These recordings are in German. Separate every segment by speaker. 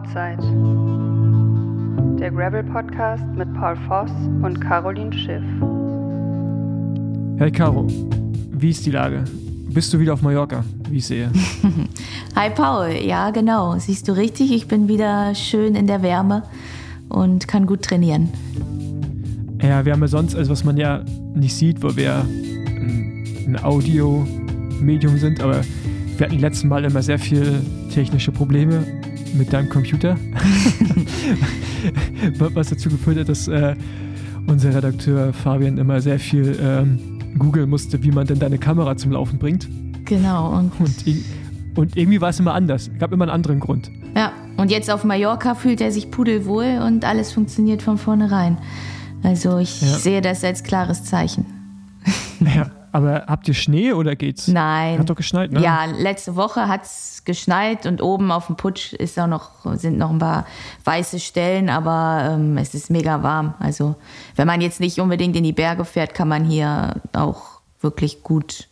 Speaker 1: Outside. Der Gravel Podcast mit Paul Voss und Caroline Schiff.
Speaker 2: Hey Caro, wie ist die Lage? Bist du wieder auf Mallorca, wie ich sehe?
Speaker 3: Hi Paul, ja genau, siehst du richtig, ich bin wieder schön in der Wärme und kann gut trainieren.
Speaker 2: Ja, wir haben ja sonst, also was man ja nicht sieht, wo wir ein Audio-Medium sind, aber wir hatten letzten Mal immer sehr viel technische Probleme mit deinem Computer. Was dazu geführt hat, dass äh, unser Redakteur Fabian immer sehr viel ähm, googeln musste, wie man denn deine Kamera zum Laufen bringt.
Speaker 3: Genau.
Speaker 2: Und, und, und irgendwie war es immer anders. Es gab immer einen anderen Grund.
Speaker 3: Ja, und jetzt auf Mallorca fühlt er sich pudelwohl und alles funktioniert von vornherein. Also ich ja. sehe das als klares Zeichen.
Speaker 2: Ja. Aber habt ihr Schnee oder geht's?
Speaker 3: Nein.
Speaker 2: Hat doch geschneit, ne?
Speaker 3: Ja, letzte Woche hat es geschneit und oben auf dem Putsch ist auch noch, sind noch ein paar weiße Stellen, aber ähm, es ist mega warm. Also wenn man jetzt nicht unbedingt in die Berge fährt, kann man hier auch wirklich gut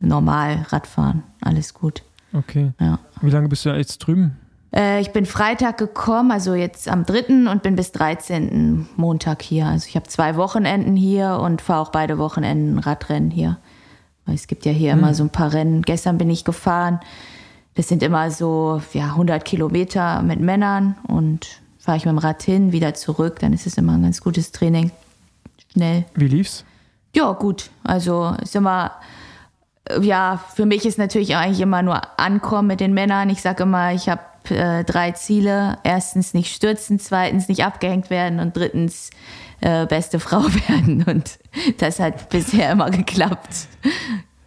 Speaker 3: normal Radfahren. Alles gut.
Speaker 2: Okay. Ja. Wie lange bist du jetzt drüben?
Speaker 3: Äh, ich bin Freitag gekommen, also jetzt am 3. und bin bis 13. Montag hier. Also ich habe zwei Wochenenden hier und fahre auch beide Wochenenden Radrennen hier. Weil es gibt ja hier mhm. immer so ein paar Rennen. Gestern bin ich gefahren. Das sind immer so ja, 100 Kilometer mit Männern und fahre ich mit dem Rad hin, wieder zurück. Dann ist es immer ein ganz gutes Training. Schnell.
Speaker 2: Wie lief's?
Speaker 3: Ja, gut. Also ist immer ja, für mich ist natürlich eigentlich immer nur Ankommen mit den Männern. Ich sage immer, ich habe äh, drei Ziele. Erstens nicht stürzen, zweitens nicht abgehängt werden und drittens äh, beste Frau werden. Und das hat bisher immer geklappt.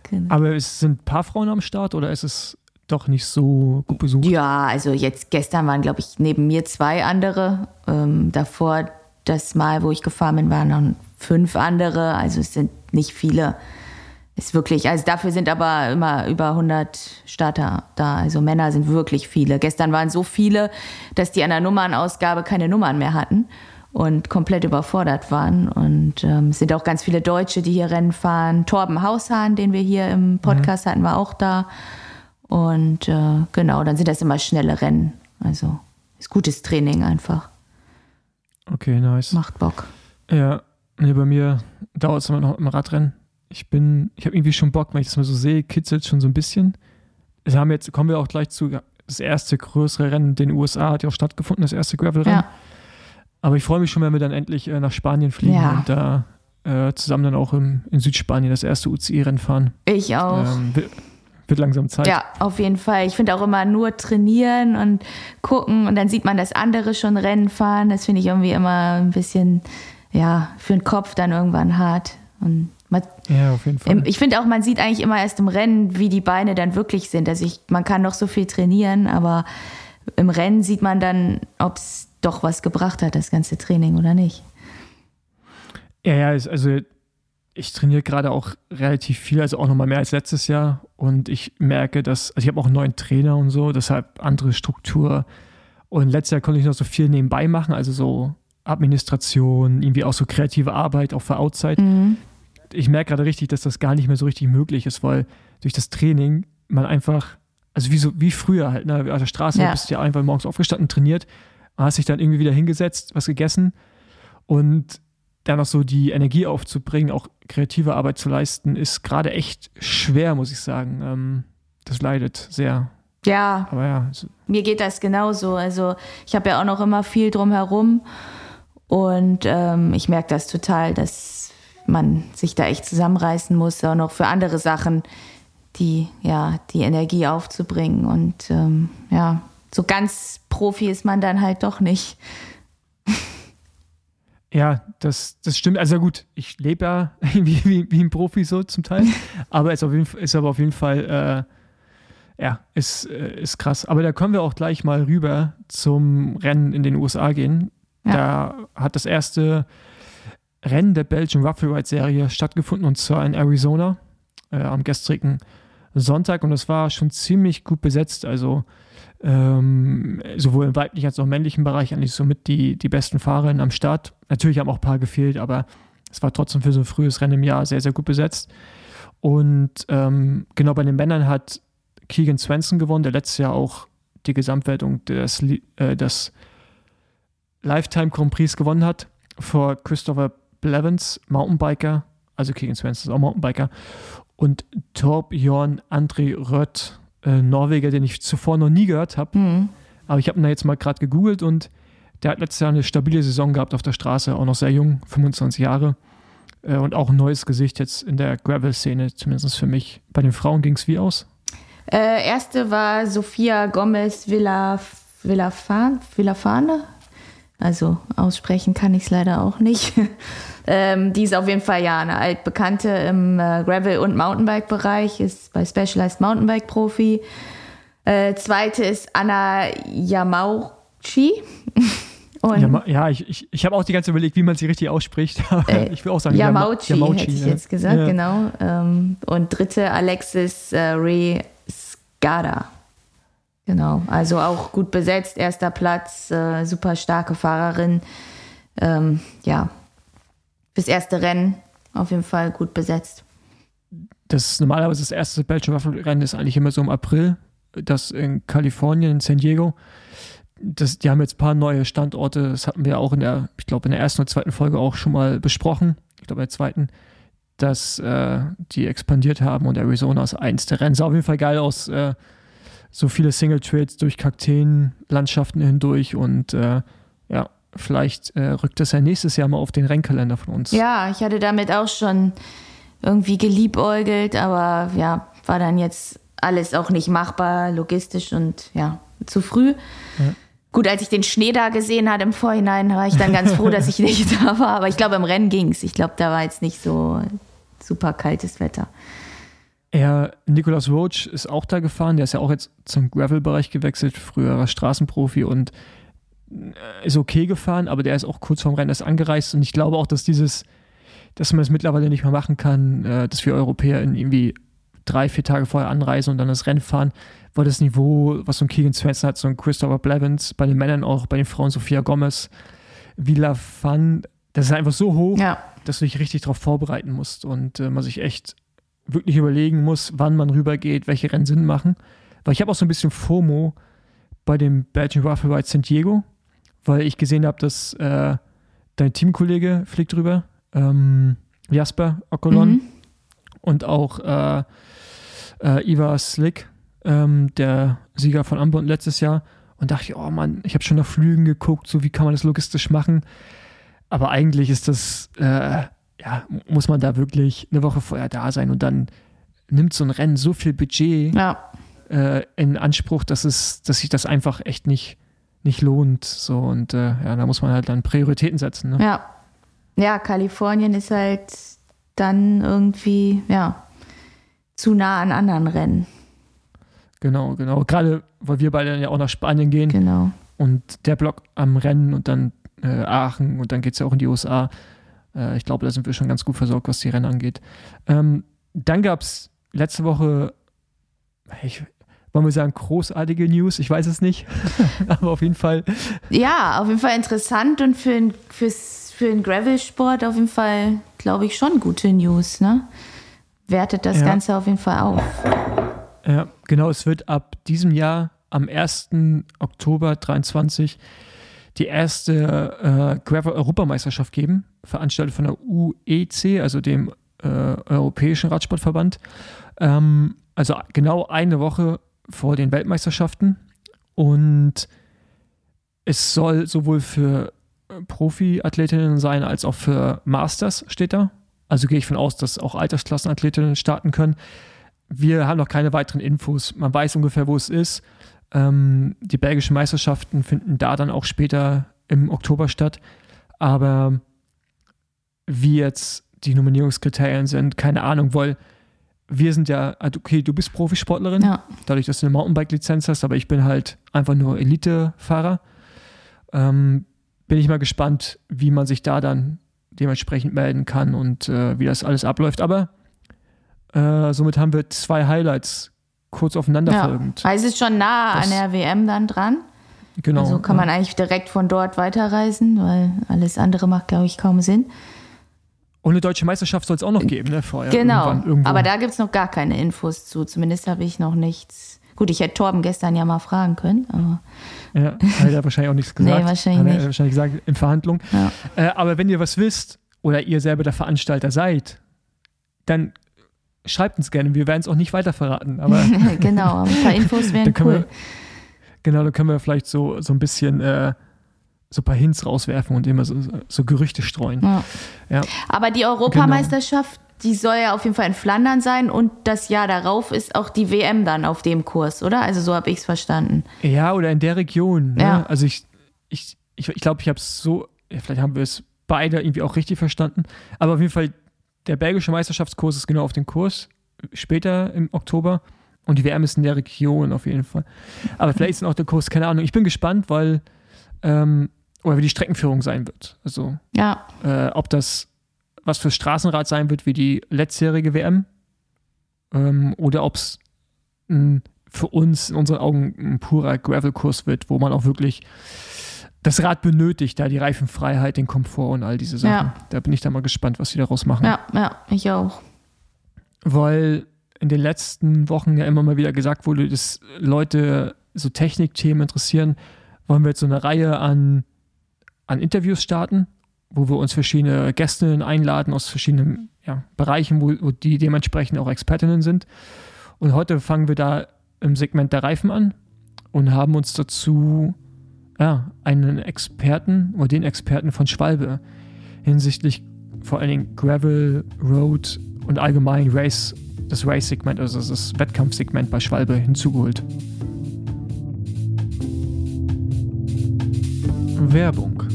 Speaker 2: Genau. Aber es sind ein paar Frauen am Start oder ist es doch nicht so gut besucht?
Speaker 3: Ja, also jetzt gestern waren, glaube ich, neben mir zwei andere. Ähm, davor das Mal, wo ich gefahren bin, waren noch fünf andere. Also es sind nicht viele ist wirklich, also dafür sind aber immer über 100 Starter da. Also Männer sind wirklich viele. Gestern waren so viele, dass die an der Nummernausgabe keine Nummern mehr hatten und komplett überfordert waren. Und ähm, es sind auch ganz viele Deutsche, die hier Rennen fahren. Torben Haushahn, den wir hier im Podcast mhm. hatten, war auch da. Und äh, genau, dann sind das immer schnelle Rennen. Also ist gutes Training einfach.
Speaker 2: Okay, nice.
Speaker 3: Macht Bock.
Speaker 2: Ja, nee, bei mir dauert es immer noch im Radrennen ich bin, ich habe irgendwie schon Bock, wenn ich das mal so sehe, kitzelt schon so ein bisschen. Wir haben jetzt, kommen wir auch gleich zu, das erste größere Rennen in den USA hat ja auch stattgefunden, das erste Gravel-Rennen. Ja. Aber ich freue mich schon, wenn wir dann endlich äh, nach Spanien fliegen ja. und da äh, zusammen dann auch im, in Südspanien das erste UCI-Rennen fahren.
Speaker 3: Ich auch. Ähm,
Speaker 2: wird, wird langsam Zeit.
Speaker 3: Ja, auf jeden Fall. Ich finde auch immer nur trainieren und gucken und dann sieht man, dass andere schon Rennen fahren. Das finde ich irgendwie immer ein bisschen, ja, für den Kopf dann irgendwann hart. Und man,
Speaker 2: ja, auf jeden Fall.
Speaker 3: Ich finde auch, man sieht eigentlich immer erst im Rennen, wie die Beine dann wirklich sind. Also ich, man kann noch so viel trainieren, aber im Rennen sieht man dann, ob es doch was gebracht hat, das ganze Training oder nicht.
Speaker 2: Ja, ja, also ich trainiere gerade auch relativ viel, also auch nochmal mehr als letztes Jahr. Und ich merke, dass, also ich habe auch einen neuen Trainer und so, deshalb andere Struktur. Und letztes Jahr konnte ich noch so viel nebenbei machen, also so Administration, irgendwie auch so kreative Arbeit, auch für Outside. Mhm ich merke gerade richtig, dass das gar nicht mehr so richtig möglich ist, weil durch das Training man einfach, also wie, so, wie früher halt, ne, auf der Straße ja. bist du ja einfach morgens aufgestanden, trainiert, hast dich dann irgendwie wieder hingesetzt, was gegessen und dann noch so die Energie aufzubringen, auch kreative Arbeit zu leisten, ist gerade echt schwer, muss ich sagen. Ähm, das leidet sehr.
Speaker 3: Ja.
Speaker 2: Aber ja.
Speaker 3: Mir geht das genauso. Also ich habe ja auch noch immer viel drumherum und ähm, ich merke das total, dass man sich da echt zusammenreißen muss, auch noch für andere Sachen, die, ja, die Energie aufzubringen. Und ähm, ja, so ganz Profi ist man dann halt doch nicht.
Speaker 2: Ja, das, das stimmt. Also gut, ich lebe ja wie, wie, wie, ein Profi so zum Teil, aber ist, auf jeden, ist aber auf jeden Fall, äh, ja, ist, äh, ist krass. Aber da können wir auch gleich mal rüber zum Rennen in den USA gehen. Ja. Da hat das erste Rennen der Belgian Rough Ride Serie stattgefunden und zwar in Arizona äh, am gestrigen Sonntag und es war schon ziemlich gut besetzt. Also ähm, sowohl im weiblichen als auch im männlichen Bereich eigentlich somit die, die besten Fahrerinnen am Start. Natürlich haben auch ein paar gefehlt, aber es war trotzdem für so ein frühes Rennen im Jahr sehr, sehr gut besetzt. Und ähm, genau bei den Männern hat Keegan Swenson gewonnen, der letztes Jahr auch die Gesamtwertung des, äh, des Lifetime Grand Prix gewonnen hat vor Christopher Blevins, Mountainbiker, also Keegan Svensson ist auch Mountainbiker, und Torbjörn André Rött, äh, Norweger, den ich zuvor noch nie gehört habe. Mhm. Aber ich habe ihn da jetzt mal gerade gegoogelt und der hat letztes Jahr eine stabile Saison gehabt auf der Straße, auch noch sehr jung, 25 Jahre. Äh, und auch ein neues Gesicht jetzt in der Gravel-Szene, zumindest für mich. Bei den Frauen ging es wie aus?
Speaker 3: Äh, erste war Sofia Gomez Villafane. Villafane? Also aussprechen kann ich es leider auch nicht. ähm, die ist auf jeden Fall ja eine altbekannte im äh, Gravel- und Mountainbike-Bereich, ist bei Specialized Mountainbike Profi. Äh, zweite ist Anna Yamauchi.
Speaker 2: Und ja, ich, ich, ich habe auch die ganze Zeit überlegt, wie man sie richtig ausspricht.
Speaker 3: Äh, ich will auch sagen, Yamauchi, Yamauchi hätte ich ja. jetzt gesagt, ja. genau. Ähm, und dritte Alexis äh, Re Skada. Genau, also auch gut besetzt, erster Platz, äh, super starke Fahrerin. Ähm, ja, fürs erste Rennen auf jeden Fall gut besetzt.
Speaker 2: Das normalerweise das erste Belgian Waffle Rennen ist eigentlich immer so im April, das in Kalifornien, in San Diego das, die haben jetzt ein paar neue Standorte. Das hatten wir auch in der, ich glaube, in der ersten und zweiten Folge auch schon mal besprochen. Ich glaube, in der zweiten, dass äh, die expandiert haben und Arizona ist eins der Rennen. Sah auf jeden Fall geil aus. Äh, so viele Single Trails durch Kakteenlandschaften hindurch und äh, vielleicht äh, rückt das ja nächstes Jahr mal auf den Rennkalender von uns.
Speaker 3: Ja, ich hatte damit auch schon irgendwie geliebäugelt, aber ja, war dann jetzt alles auch nicht machbar, logistisch und ja, zu früh. Ja. Gut, als ich den Schnee da gesehen hatte im Vorhinein, war ich dann ganz froh, dass ich nicht da war. Aber ich glaube, im Rennen ging es. Ich glaube, da war jetzt nicht so super kaltes Wetter.
Speaker 2: Ja, Nicolas Roach ist auch da gefahren. Der ist ja auch jetzt zum Gravel-Bereich gewechselt, früherer Straßenprofi und ist okay gefahren, aber der ist auch kurz vorm Rennen erst angereist. Und ich glaube auch, dass dieses, dass man es mittlerweile nicht mehr machen kann, äh, dass wir Europäer in irgendwie drei, vier Tage vorher anreisen und dann das Rennen fahren, weil das Niveau, was so ein Keegan Svensson hat, so ein Christopher Blevins, bei den Männern auch, bei den Frauen Sophia Gomez, Villa Fan, das ist einfach so hoch, ja. dass du dich richtig darauf vorbereiten musst und äh, man sich echt wirklich überlegen muss, wann man rübergeht, welche Rennen Sinn machen. Weil ich habe auch so ein bisschen FOMO bei dem Belgian Raffle Ride San Diego, weil ich gesehen habe, dass äh, dein Teamkollege fliegt rüber, ähm, Jasper Okolon mhm. und auch äh, äh, Iva Slick, ähm, der Sieger von Ambon letztes Jahr. Und dachte ich, oh Mann, ich habe schon nach Flügen geguckt, so wie kann man das logistisch machen. Aber eigentlich ist das, äh, ja, muss man da wirklich eine Woche vorher da sein und dann nimmt so ein Rennen so viel Budget ja. äh, in Anspruch, dass es, dass sich das einfach echt nicht, nicht lohnt. So und äh, ja, da muss man halt dann Prioritäten setzen. Ne?
Speaker 3: Ja. Ja, Kalifornien ist halt dann irgendwie, ja, zu nah an anderen Rennen.
Speaker 2: Genau, genau. Gerade weil wir beide ja auch nach Spanien gehen.
Speaker 3: Genau.
Speaker 2: Und der Block am Rennen und dann äh, Aachen und dann geht es ja auch in die USA. Äh, ich glaube, da sind wir schon ganz gut versorgt, was die Rennen angeht. Ähm, dann gab es letzte Woche, ich, wollen wir sagen, großartige News? Ich weiß es nicht. Aber auf jeden Fall.
Speaker 3: Ja, auf jeden Fall interessant und für, fürs, für den Gravel-Sport auf jeden Fall, glaube ich, schon gute News. Ne? Wertet das ja. Ganze auf jeden Fall auf.
Speaker 2: Ja, genau. Es wird ab diesem Jahr am 1. Oktober 23 die erste äh, Gravel-Europameisterschaft geben, veranstaltet von der UEC, also dem äh, Europäischen Radsportverband. Ähm, also genau eine Woche vor den Weltmeisterschaften. Und es soll sowohl für Profi-Athletinnen sein als auch für Masters, steht da. Also gehe ich von aus, dass auch Altersklassenathletinnen starten können. Wir haben noch keine weiteren Infos. Man weiß ungefähr, wo es ist. Ähm, die belgischen Meisterschaften finden da dann auch später im Oktober statt. Aber wie jetzt die Nominierungskriterien sind, keine Ahnung, weil wir sind ja, also okay, du bist Profisportlerin, ja. dadurch, dass du eine Mountainbike-Lizenz hast, aber ich bin halt einfach nur Elite-Fahrer. Ähm, bin ich mal gespannt, wie man sich da dann dementsprechend melden kann und äh, wie das alles abläuft. Aber äh, somit haben wir zwei Highlights kurz aufeinanderfolgend.
Speaker 3: Ja, also es ist schon nah das, an der WM dann dran. Genau. Also kann man ja. eigentlich direkt von dort weiterreisen, weil alles andere macht, glaube ich, kaum Sinn.
Speaker 2: Und eine deutsche Meisterschaft soll es auch noch geben, ne?
Speaker 3: Vorher. Genau. Aber da gibt es noch gar keine Infos zu. Zumindest habe ich noch nichts. Gut, ich hätte Torben gestern ja mal fragen können, aber.
Speaker 2: Ja, hat er wahrscheinlich auch nichts gesagt.
Speaker 3: Nee, wahrscheinlich
Speaker 2: hat er
Speaker 3: nicht.
Speaker 2: wahrscheinlich gesagt in Verhandlungen.
Speaker 3: Ja.
Speaker 2: Äh, aber wenn ihr was wisst oder ihr selber der Veranstalter seid, dann schreibt uns gerne. Wir werden es auch nicht weiter verraten. Aber
Speaker 3: genau, ein paar Infos wären cool.
Speaker 2: wir, genau, dann können wir vielleicht so, so ein bisschen äh, so ein paar Hints rauswerfen und immer so, so Gerüchte streuen.
Speaker 3: Ja.
Speaker 2: Ja.
Speaker 3: Aber die Europameisterschaft, die soll ja auf jeden Fall in Flandern sein und das Jahr darauf ist auch die WM dann auf dem Kurs, oder? Also so habe ich es verstanden.
Speaker 2: Ja, oder in der Region. Ne?
Speaker 3: Ja.
Speaker 2: Also ich, ich, ich, ich glaube, ich habe es so, ja, vielleicht haben wir es beide irgendwie auch richtig verstanden. Aber auf jeden Fall, der belgische Meisterschaftskurs ist genau auf dem Kurs, später im Oktober. Und die WM ist in der Region auf jeden Fall. Aber vielleicht ist auch der Kurs, keine Ahnung. Ich bin gespannt, weil, ähm, oder wie die Streckenführung sein wird. Also,
Speaker 3: Ja,
Speaker 2: äh, ob das was fürs Straßenrad sein wird wie die letztjährige WM ähm, oder ob es für uns in unseren Augen ein purer Gravel-Kurs wird, wo man auch wirklich das Rad benötigt, da die Reifenfreiheit, den Komfort und all diese Sachen.
Speaker 3: Ja.
Speaker 2: Da bin ich da mal gespannt, was sie daraus machen.
Speaker 3: ja, ja, ich auch.
Speaker 2: Weil in den letzten Wochen ja immer mal wieder gesagt wurde, dass Leute so Technikthemen interessieren, wollen wir jetzt so eine Reihe an, an Interviews starten, wo wir uns verschiedene Gästinnen einladen aus verschiedenen ja, Bereichen, wo, wo die dementsprechend auch Expertinnen sind. Und heute fangen wir da im Segment der Reifen an und haben uns dazu ja, einen Experten oder den Experten von Schwalbe hinsichtlich vor allen Dingen Gravel, Road und allgemein Race, das Race-Segment, also das Wettkampfsegment bei Schwalbe hinzugeholt. Werbung.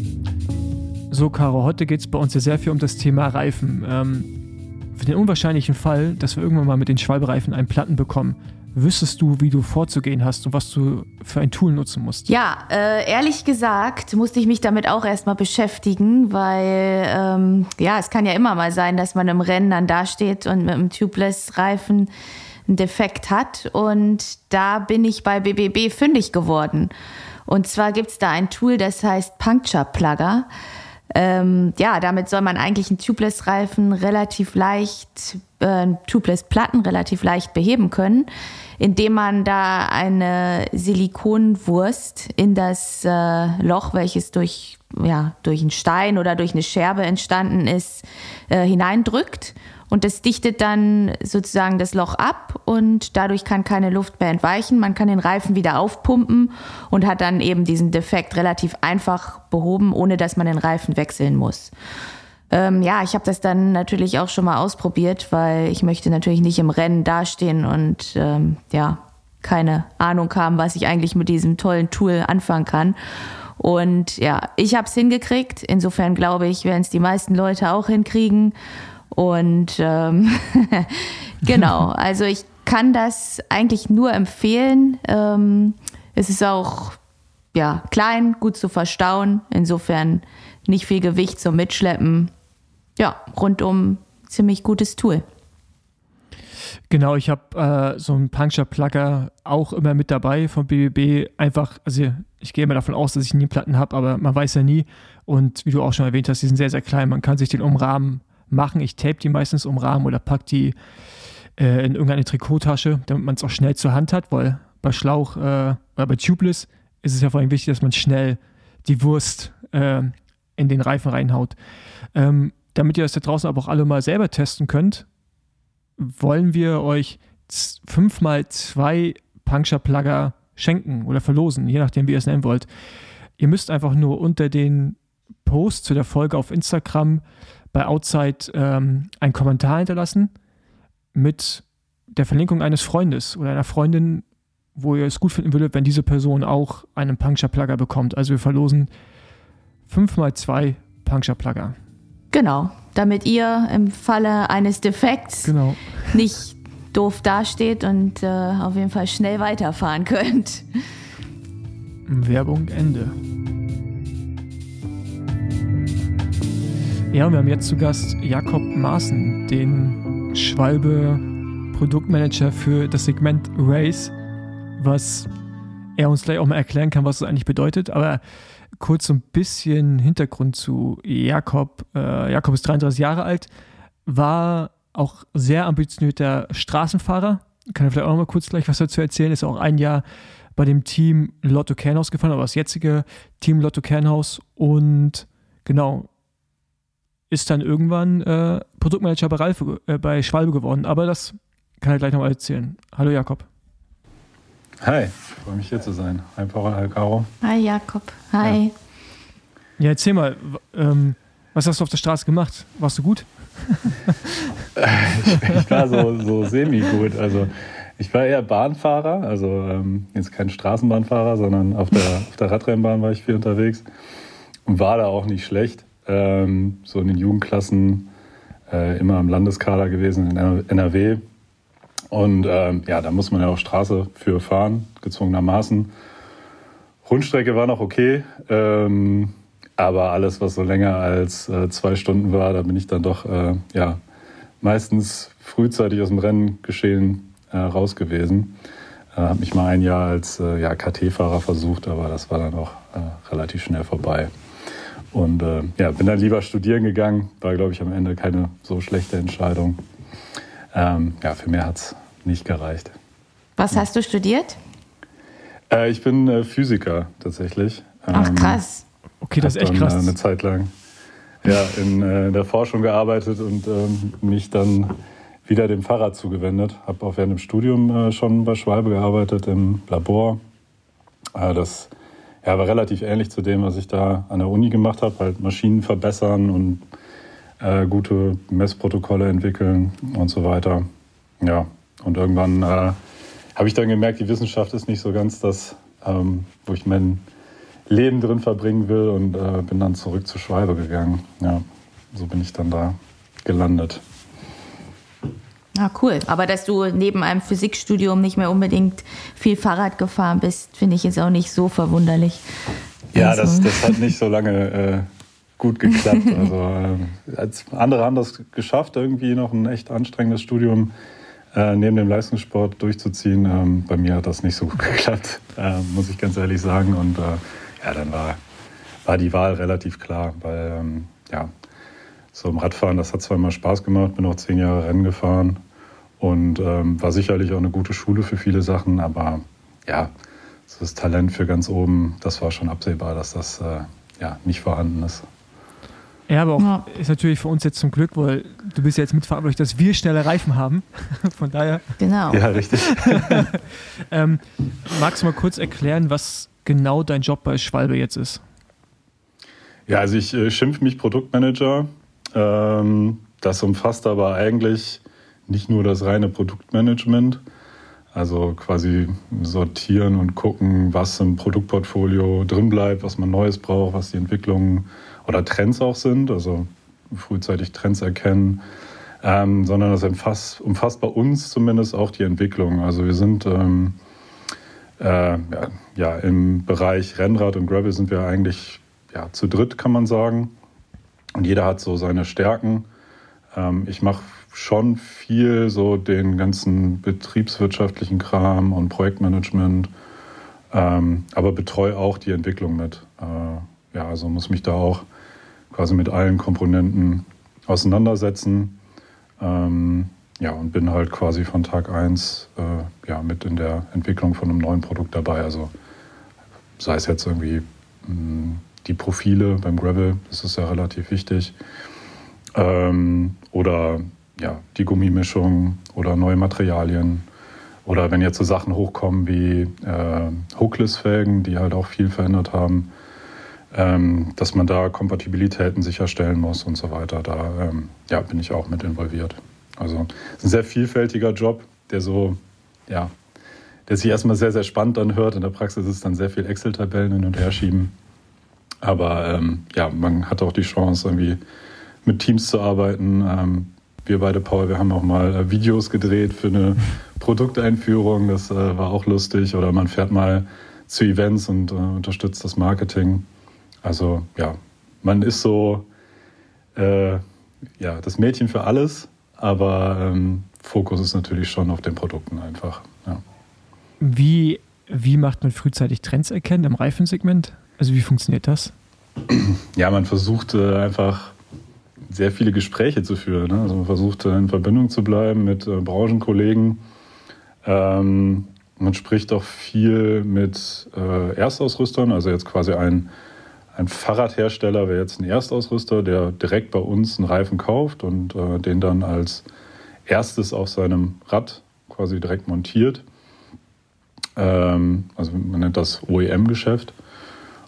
Speaker 2: So, Caro, heute geht es bei uns ja sehr viel um das Thema Reifen. Ähm, für den unwahrscheinlichen Fall, dass wir irgendwann mal mit den Schwalbereifen einen Platten bekommen, wüsstest du, wie du vorzugehen hast und was du für ein Tool nutzen musst?
Speaker 3: Ja, äh, ehrlich gesagt musste ich mich damit auch erstmal beschäftigen, weil ähm, ja, es kann ja immer mal sein, dass man im Rennen dann dasteht und mit einem Tubeless-Reifen einen Defekt hat. Und da bin ich bei BBB fündig geworden. Und zwar gibt es da ein Tool, das heißt Puncture Plugger. Ähm, ja, damit soll man eigentlich einen Tubeless-Reifen relativ leicht, äh, Tubeless-Platten relativ leicht beheben können, indem man da eine Silikonwurst in das äh, Loch, welches durch, ja, durch einen Stein oder durch eine Scherbe entstanden ist, äh, hineindrückt. Und das dichtet dann sozusagen das Loch ab und dadurch kann keine Luft mehr entweichen. Man kann den Reifen wieder aufpumpen und hat dann eben diesen Defekt relativ einfach behoben, ohne dass man den Reifen wechseln muss. Ähm, ja, ich habe das dann natürlich auch schon mal ausprobiert, weil ich möchte natürlich nicht im Rennen dastehen und ähm, ja, keine Ahnung haben, was ich eigentlich mit diesem tollen Tool anfangen kann. Und ja, ich habe es hingekriegt. Insofern glaube ich, werden es die meisten Leute auch hinkriegen. Und ähm, genau, also ich kann das eigentlich nur empfehlen. Ähm, es ist auch ja, klein, gut zu verstauen. Insofern nicht viel Gewicht zum Mitschleppen. Ja, rundum ziemlich gutes Tool.
Speaker 2: Genau, ich habe äh, so einen Puncture-Plugger auch immer mit dabei von BBB. Einfach, also ich gehe immer davon aus, dass ich nie Platten habe, aber man weiß ja nie. Und wie du auch schon erwähnt hast, die sind sehr, sehr klein. Man kann sich den umrahmen machen. Ich tape die meistens umrahmen oder pack die äh, in irgendeine Trikottasche, damit man es auch schnell zur Hand hat, weil bei Schlauch äh, oder bei Tubeless ist es ja vor allem wichtig, dass man schnell die Wurst äh, in den Reifen reinhaut. Ähm, damit ihr das da draußen aber auch alle mal selber testen könnt, wollen wir euch fünfmal zwei Puncture-Plugger schenken oder verlosen, je nachdem, wie ihr es nennen wollt. Ihr müsst einfach nur unter den Post zu der Folge auf Instagram bei Outside ähm, einen Kommentar hinterlassen mit der Verlinkung eines Freundes oder einer Freundin, wo ihr es gut finden würdet, wenn diese Person auch einen Puncture-Plugger bekommt. Also wir verlosen fünfmal zwei Puncture-Plugger.
Speaker 3: Genau, damit ihr im Falle eines Defekts
Speaker 2: Genau.
Speaker 3: nicht doof dasteht und äh, auf jeden Fall schnell weiterfahren könnt.
Speaker 2: Werbung Ende. Ja, und wir haben jetzt zu Gast Jakob Maaßen, den Schwalbe Produktmanager für das Segment Race, was er uns gleich auch mal erklären kann, was es eigentlich bedeutet. Aber kurz so ein bisschen Hintergrund zu Jakob. Äh, Jakob ist 33 Jahre alt, war auch sehr ambitionierter Straßenfahrer, kann er vielleicht auch noch mal kurz gleich was dazu erzählen. Ist auch ein Jahr bei dem Team Lotto Kernhaus gefahren, aber das jetzige Team Lotto Kernhaus und genau ist dann irgendwann äh, Produktmanager bei, Ralf, äh, bei Schwalbe geworden. Aber das kann er gleich nochmal erzählen. Hallo Jakob.
Speaker 4: Hi, freue mich hier zu sein. Hi Paul, hi Caro.
Speaker 3: Hi Jakob, hi.
Speaker 2: Ja, ja erzähl mal, ähm, was hast du auf der Straße gemacht? Warst du gut?
Speaker 4: ich, ich, war so, so semi-gut. Also ich war eher Bahnfahrer, also ähm, jetzt kein Straßenbahnfahrer, sondern auf der, auf der Radrennbahn war ich viel unterwegs und war da auch nicht schlecht. Ähm, so in den Jugendklassen äh, immer im Landeskader gewesen in NRW. Und ähm, ja, da muss man ja auch Straße für fahren, gezwungenermaßen. Rundstrecke war noch okay, ähm, aber alles, was so länger als äh, zwei Stunden war, da bin ich dann doch äh, ja, meistens frühzeitig aus dem Renngeschehen äh, raus gewesen. Äh, habe mich mal ein Jahr als äh, ja, KT-Fahrer versucht, aber das war dann auch äh, relativ schnell vorbei. Und äh, ja, bin dann lieber studieren gegangen. War, glaube ich, am Ende keine so schlechte Entscheidung. Ähm, ja, für mehr hat es nicht gereicht.
Speaker 3: Was hast du studiert?
Speaker 4: Äh, ich bin äh, Physiker tatsächlich.
Speaker 3: Ach, ähm, krass.
Speaker 2: Okay, das ist echt krass.
Speaker 4: Dann, eine Zeit lang ja, in äh, der Forschung gearbeitet und ähm, mich dann wieder dem Fahrrad zugewendet. Habe auch während dem Studium äh, schon bei Schwalbe gearbeitet im Labor. Äh, das ja, war relativ ähnlich zu dem, was ich da an der Uni gemacht habe, halt Maschinen verbessern und äh, gute Messprotokolle entwickeln und so weiter. Ja, und irgendwann äh, habe ich dann gemerkt, die Wissenschaft ist nicht so ganz das, ähm, wo ich mein Leben drin verbringen will und äh, bin dann zurück zur Schwalbe gegangen. Ja, so bin ich dann da gelandet.
Speaker 3: Ah, cool. Aber dass du neben einem Physikstudium nicht mehr unbedingt viel Fahrrad gefahren bist, finde ich jetzt auch nicht so verwunderlich.
Speaker 4: Ja, also. das, das hat nicht so lange äh, gut geklappt. Also äh, als andere haben das geschafft, irgendwie noch ein echt anstrengendes Studium äh, neben dem Leistungssport durchzuziehen. Ähm, bei mir hat das nicht so gut geklappt, äh, muss ich ganz ehrlich sagen. Und äh, ja, dann war, war die Wahl relativ klar, weil ähm, ja, so im Radfahren, das hat zwar immer Spaß gemacht, bin auch zehn Jahre Rennen gefahren und ähm, war sicherlich auch eine gute Schule für viele Sachen, aber ja, das Talent für ganz oben, das war schon absehbar, dass das äh, ja, nicht vorhanden ist.
Speaker 2: Ja, aber auch ja. ist natürlich für uns jetzt zum Glück, weil du bist ja jetzt mitverantwortlich, dass wir schnelle Reifen haben. Von daher.
Speaker 3: Genau.
Speaker 4: Ja, richtig.
Speaker 2: ähm, magst du mal kurz erklären, was genau dein Job bei Schwalbe jetzt ist?
Speaker 4: Ja, also ich äh, schimpfe mich Produktmanager. Ähm, das umfasst aber eigentlich nicht nur das reine Produktmanagement, also quasi sortieren und gucken, was im Produktportfolio drin bleibt, was man Neues braucht, was die Entwicklungen oder Trends auch sind, also frühzeitig Trends erkennen, ähm, sondern das umfasst, umfasst, bei uns zumindest auch die Entwicklung. Also wir sind ähm, äh, ja, ja, im Bereich Rennrad und Gravel sind wir eigentlich ja, zu dritt, kann man sagen. Und jeder hat so seine Stärken. Ähm, ich mache schon viel so den ganzen betriebswirtschaftlichen Kram und Projektmanagement, ähm, aber betreue auch die Entwicklung mit. Äh, ja, also muss mich da auch quasi mit allen Komponenten auseinandersetzen. Ähm, ja, und bin halt quasi von Tag 1 äh, ja, mit in der Entwicklung von einem neuen Produkt dabei. Also sei es jetzt irgendwie mh, hm, die Profile beim Gravel, das ist ja relativ wichtig. Ähm, oder ja, die Gummimischung oder neue Materialien. Oder wenn jetzt so Sachen hochkommen wie äh, Hookless-Felgen, die halt auch viel verändert haben, ähm, dass man da Kompatibilitäten sicherstellen muss und so weiter. Da ähm, ja, bin ich auch mit involviert. Also es ist ein sehr vielfältiger Job, der so, ja, der sich erstmal sehr, sehr spannend anhört. In der Praxis ist es dann sehr viel Excel-Tabellen hin und her schieben. Aber ähm, ja, man hat auch die Chance, irgendwie mit Teams zu arbeiten. Wir beide, Paul, wir haben auch mal äh, Videos gedreht für eine Produkteinführung. Das äh, war auch lustig. Oder man fährt mal zu Events und äh, unterstützt das Marketing. Also ja, man ist so äh, ja, das Mädchen für alles, aber ähm, Fokus ist natürlich schon auf den Produkten einfach. Ja.
Speaker 2: Wie, wie macht man frühzeitig Trends erkennen im Reifensegment? Also wie funktioniert das?
Speaker 4: Ja, man versucht äh, einfach sehr viele Gespräche zu führen. Ne? Also man versucht äh, in Verbindung zu bleiben mit äh, Branchenkollegen Ähm, man spricht auch viel mit äh, Erstausrüstern, also jetzt quasi ein, ein Fahrradhersteller wäre jetzt ein Erstausrüster, der direkt bei uns einen Reifen kauft und äh, den dann als erstes auf seinem Rad quasi direkt montiert. Ähm, also man nennt das OEM-Geschäft.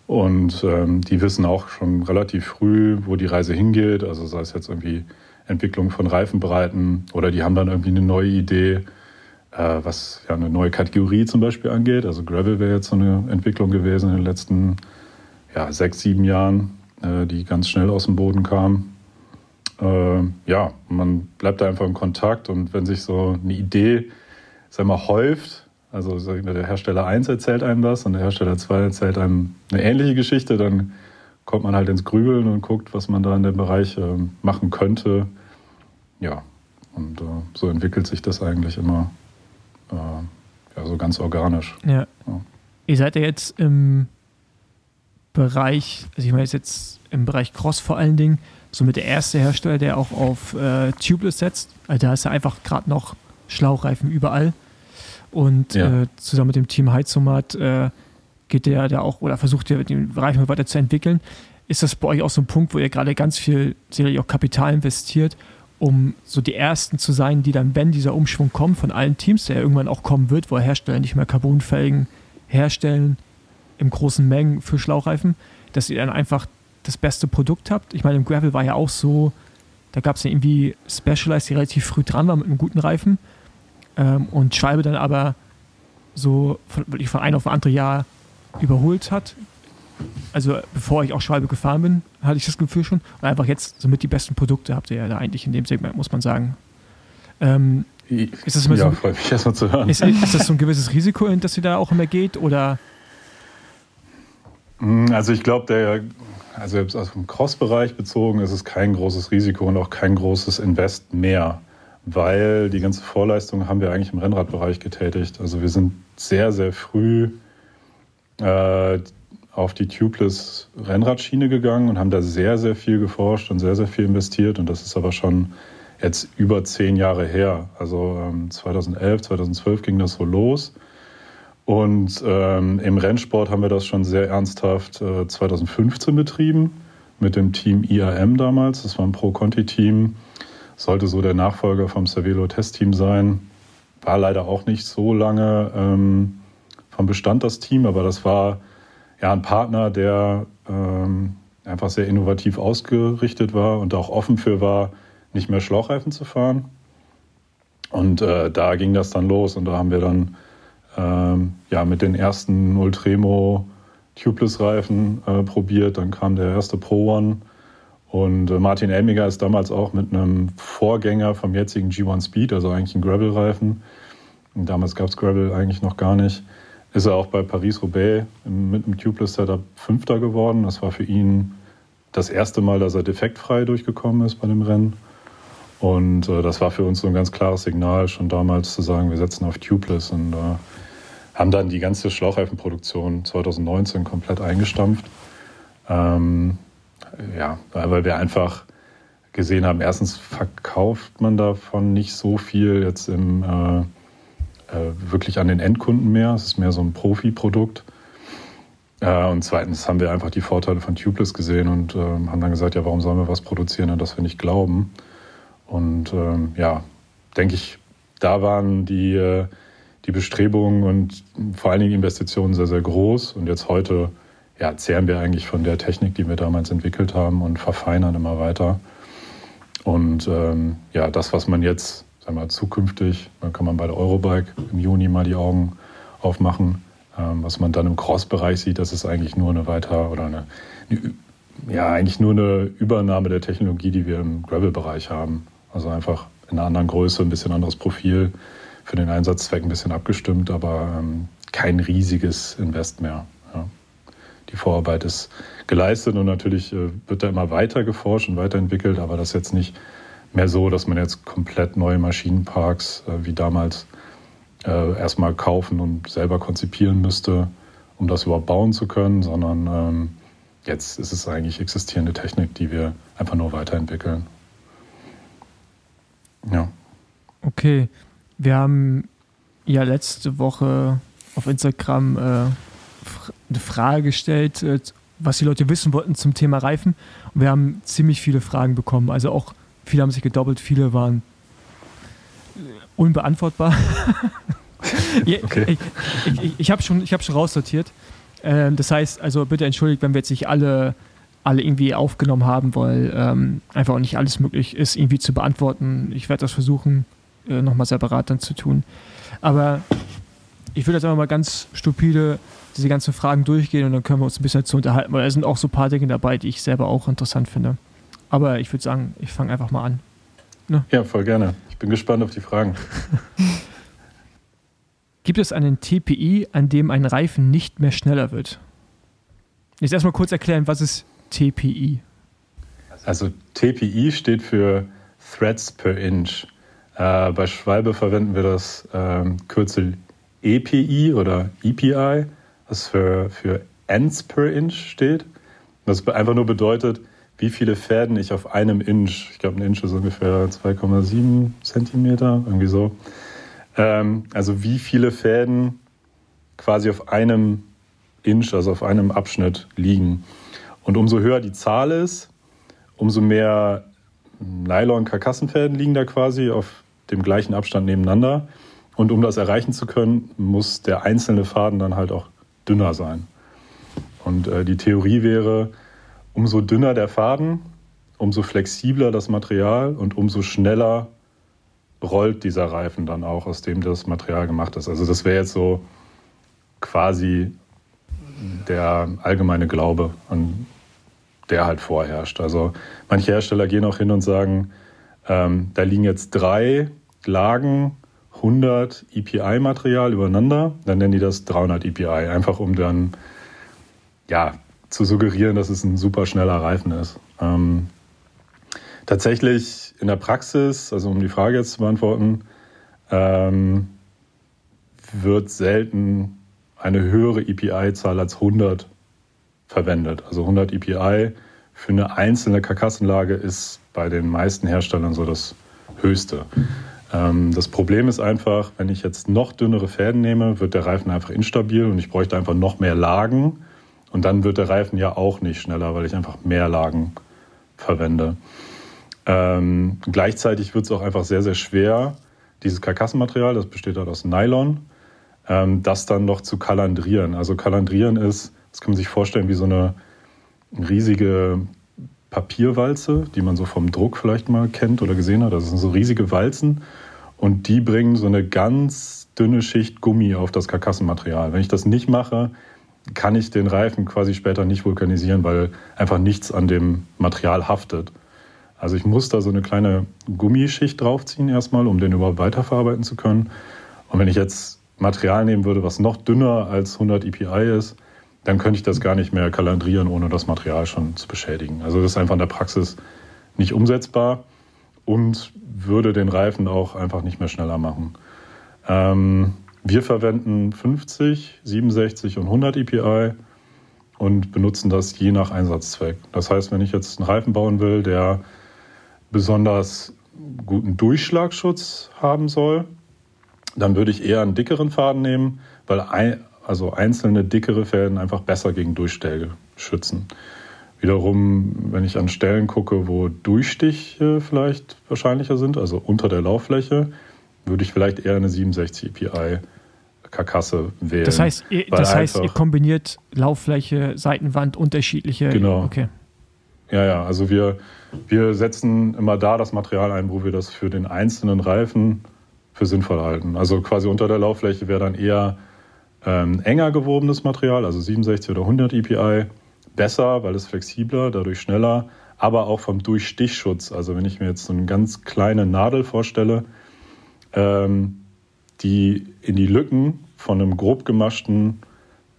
Speaker 4: Und ähm, die wissen auch schon relativ früh, wo die Reise hingeht. Also sei es jetzt irgendwie Entwicklung von Reifenbreiten oder die haben dann irgendwie eine neue Idee, äh, was ja eine neue Kategorie zum Beispiel angeht. Also Gravel wäre jetzt so eine Entwicklung gewesen in den letzten ja, sechs, sieben Jahren, äh, die ganz schnell aus dem Boden kam. Äh, ja, man bleibt da einfach in Kontakt und wenn sich so eine Idee, sag mal, häuft, also der Hersteller 1 erzählt einem das und der Hersteller 2 erzählt einem eine ähnliche Geschichte, dann kommt man halt ins Grübeln und guckt, was man da in dem Bereich äh, machen könnte. Ja, und äh, so entwickelt sich das eigentlich immer äh, ja, so ganz organisch.
Speaker 2: Ja. ja. Ihr seid ja jetzt im Bereich, also ich meine jetzt im Bereich Cross vor allen Dingen, somit der erste Hersteller, der auch auf äh, Tubeless setzt. Also da ist ja einfach gerade noch Schlauchreifen überall. Und ja. äh, zusammen mit dem Team Heizomat äh, geht der da auch oder versucht der den Reifen weiter zu entwickeln. Ist das bei euch auch so ein Punkt, wo ihr gerade ganz viel sicherlich auch Kapital investiert, um so die Ersten zu sein, die dann, wenn dieser Umschwung kommt von allen Teams, der ja irgendwann auch kommen wird, wo Hersteller nicht mehr Carbonfelgen herstellen in großen Mengen für Schlauchreifen, dass ihr dann einfach das beste Produkt habt? Ich meine, im Gravel war ja auch so, da gab es ja irgendwie Specialized, die relativ früh dran war mit einem guten Reifen ähm, und Schwalbe dann aber so von, wirklich von einem auf ein andere Jahr überholt hat. Also bevor ich auch Schwalbe gefahren bin, hatte ich das Gefühl schon. Und einfach jetzt somit die besten Produkte habt ihr ja da eigentlich in dem Segment, muss man sagen. Ähm, ist das ja, so, freut mich erstmal zu hören. Ist, ist, das so ein gewisses Risiko, in das ihr da auch immer geht? Oder?
Speaker 4: Mm, also ich glaube, der, also aus dem Cross-Bereich bezogen ist es kein großes Risiko und auch kein großes Invest mehr weil die ganze Vorleistung haben wir eigentlich im Rennradbereich getätigt. Also wir sind sehr, sehr früh äh, auf die Tubeless Rennradschiene gegangen und haben da sehr, sehr viel geforscht und sehr, sehr viel investiert. Und das ist aber schon jetzt über zehn Jahre her. Also ähm, 2011, 2012 ging das so los. Und ähm, im Rennsport haben wir das schon sehr ernsthaft äh, 2015 betrieben mit dem Team IAM damals. Das war ein Pro-Conti-Team sollte so der Nachfolger vom Cervelo Testteam sein. War leider auch nicht so lange ähm, vom Bestand das Team, aber das war ja ein Partner, der ähm, einfach sehr innovativ ausgerichtet war und auch offen für war, nicht mehr Schlauchreifen zu fahren. Und äh, da ging das dann los und da haben wir dann ähm, ja mit den ersten Ultremo Tubeless-Reifen äh, probiert. Dann kam der erste Pro One und äh, Martin Elmiger ist damals auch mit einem Vorgänger vom jetzigen G1 Speed, also eigentlich ein Gravel-Reifen, damals gab es Gravel eigentlich noch gar nicht, ist er auch bei Paris-Roubaix mit einem Tubeless-Setup Fünfter geworden. Das war für ihn das erste Mal, dass er defektfrei durchgekommen ist bei dem Rennen. Und äh, das war für uns so ein ganz klares Signal, schon damals zu sagen, wir setzen auf Tubeless und äh, haben dann die ganze Schlauchreifenproduktion 2019 komplett eingestampft. Ähm, ja, weil wir einfach gesehen haben, erstens verkauft man davon nicht so viel jetzt im, äh, äh, wirklich an den Endkunden mehr. Es ist mehr so ein Profi-Produkt. Äh, und zweitens haben wir einfach die Vorteile von Tubeless gesehen und ähm, haben dann gesagt, ja, warum sollen wir was produzieren, an das wir nicht glauben? Und ähm, ja, denke ich, da waren die, äh, die Bestrebungen und vor allen Dingen Investitionen sehr, sehr groß. Und jetzt heute ja, zehren wir eigentlich von der Technik, die wir damals entwickelt haben und verfeinern immer weiter. Und ähm, ja, das, was man jetzt, sagen wir mal, zukünftig, dann kann man bei der Eurobike im Juni mal die Augen aufmachen, ähm, was man dann im Cross-Bereich sieht, das ist eigentlich nur eine weiter oder eine, eine, ja, eigentlich nur eine Übernahme der Technologie, die wir im Gravel-Bereich haben. Also einfach in einer anderen Größe, ein bisschen anderes Profil, für den Einsatzzweck ein bisschen abgestimmt, aber ähm, kein riesiges Invest mehr die Vorarbeit ist geleistet und natürlich äh, wird da immer weiter geforscht und weiterentwickelt, aber das ist jetzt nicht mehr so, dass man jetzt komplett neue Maschinenparks äh, wie damals äh, erstmal kaufen und selber konzipieren müsste, um das überhaupt bauen zu können, sondern ähm, jetzt ist es eigentlich existierende Technik, die wir einfach nur weiterentwickeln.
Speaker 2: Ja. Okay, wir haben ja letzte Woche auf Instagram äh, eine Frage gestellt, äh, was die Leute wissen wollten zum Thema Reifen. Und wir haben ziemlich viele Fragen bekommen. Also auch viele haben sich gedoppelt, viele waren unbeantwortbar. okay. Ich, ich, ich habe schon, hab schon raussortiert. Ähm, das heißt, also bitte entschuldigt, wenn wir jetzt nicht alle, alle irgendwie aufgenommen haben, weil ähm, einfach auch nicht alles möglich ist, irgendwie zu beantworten. Ich werde das versuchen, äh, nochmal separat dann zu tun. Aber ich würde jetzt einfach mal ganz stupide diese ganzen Fragen durchgehen und dann können wir uns ein bisschen zu unterhalten, weil es sind auch so ein paar Dinge dabei, die ich selber auch interessant finde. Aber ich würde sagen, ich fange einfach mal an.
Speaker 4: Ne? Ja, voll gerne. Ich bin gespannt auf die Fragen.
Speaker 2: Gibt es einen TPI, an dem ein Reifen nicht mehr schneller wird? Jetzt erstmal kurz erklären, was ist TPI?
Speaker 4: Also TPI steht für Threads per Inch. Äh, bei Schwalbe verwenden wir das ähm, Kürzel EPI oder EPI, was für, für Ends per Inch steht. Das einfach nur bedeutet, wie viele Fäden ich auf einem Inch, ich glaube ein Inch ist ungefähr 2,7 Zentimeter, irgendwie so. Ähm, also wie viele Fäden quasi auf einem Inch, also auf einem Abschnitt liegen. Und umso höher die Zahl ist, umso mehr Nylon-Karkassenfäden liegen da quasi auf dem gleichen Abstand nebeneinander. Und um das erreichen zu können, muss der einzelne Faden dann halt auch dünner sein. Und äh, die Theorie wäre, umso dünner der Faden, umso flexibler das Material und umso schneller rollt dieser Reifen dann auch, aus dem das Material gemacht ist. Also das wäre jetzt so quasi der allgemeine Glaube, an der halt vorherrscht. Also manche Hersteller gehen auch hin und sagen, ähm, da liegen jetzt drei Lagen 100 EPI-Material übereinander, dann nennen die das 300 EPI, einfach um dann ja, zu suggerieren, dass es ein super schneller Reifen ist. Ähm, tatsächlich in der Praxis, also um die Frage jetzt zu beantworten, ähm, wird selten eine höhere EPI-Zahl als 100 verwendet. Also 100 EPI für eine einzelne Karkassenlage ist bei den meisten Herstellern so das Höchste. Ähm, das Problem ist einfach, wenn ich jetzt noch dünnere Fäden nehme, wird der Reifen einfach instabil und ich bräuchte einfach noch mehr Lagen und dann wird der Reifen ja auch nicht schneller, weil ich einfach mehr Lagen verwende. Ähm, gleichzeitig wird es auch einfach sehr, sehr schwer, dieses Karkassenmaterial, das besteht halt aus Nylon, ähm, das dann noch zu kalandrieren. Also kalandrieren ist, das kann man sich vorstellen wie so eine riesige Papierwalze, die man so vom Druck vielleicht mal kennt oder gesehen hat. Das sind so riesige Walzen und die bringen so eine ganz dünne Schicht Gummi auf das Karkassenmaterial. Wenn ich das nicht mache, kann ich den Reifen quasi später nicht vulkanisieren, weil einfach nichts an dem Material haftet. Also ich muss da so eine kleine Gummischicht draufziehen erstmal, um den überhaupt weiterverarbeiten zu können. Und wenn ich jetzt Material nehmen würde, was noch dünner als 100 EPI ist, dann könnte ich das gar nicht mehr kalandrieren, ohne das Material schon zu beschädigen. Also das ist einfach in der Praxis nicht umsetzbar und würde den Reifen auch einfach nicht mehr schneller machen. Ähm, wir verwenden 50, 67 und 100 EPI und benutzen das je nach Einsatzzweck. Das heißt, wenn ich jetzt einen Reifen bauen will, der besonders guten Durchschlagschutz haben soll, dann würde ich eher einen dickeren Faden nehmen, weil ein, also einzelne dickere Fäden einfach besser gegen Durchstäge schützen. Wiederum, wenn ich an Stellen gucke, wo Durchstiche vielleicht wahrscheinlicher sind, also unter der Lauffläche, würde ich vielleicht eher eine 67 EPI Karkasse wählen.
Speaker 2: Das heißt, ihr, das heißt, ihr kombiniert Lauffläche, Seitenwand, unterschiedliche.
Speaker 4: Genau. Okay. Ja, ja, also wir, wir setzen immer da das Material ein, wo wir das für den einzelnen Reifen für sinnvoll halten. Also quasi unter der Lauffläche wäre dann eher ähm, enger gewobenes Material, also 67 oder 100 EPI, besser, weil es flexibler, dadurch schneller, aber auch vom Durchstichschutz. Also wenn ich mir jetzt so eine ganz kleine Nadel vorstelle, ähm, die in die Lücken von einem grob gemaschten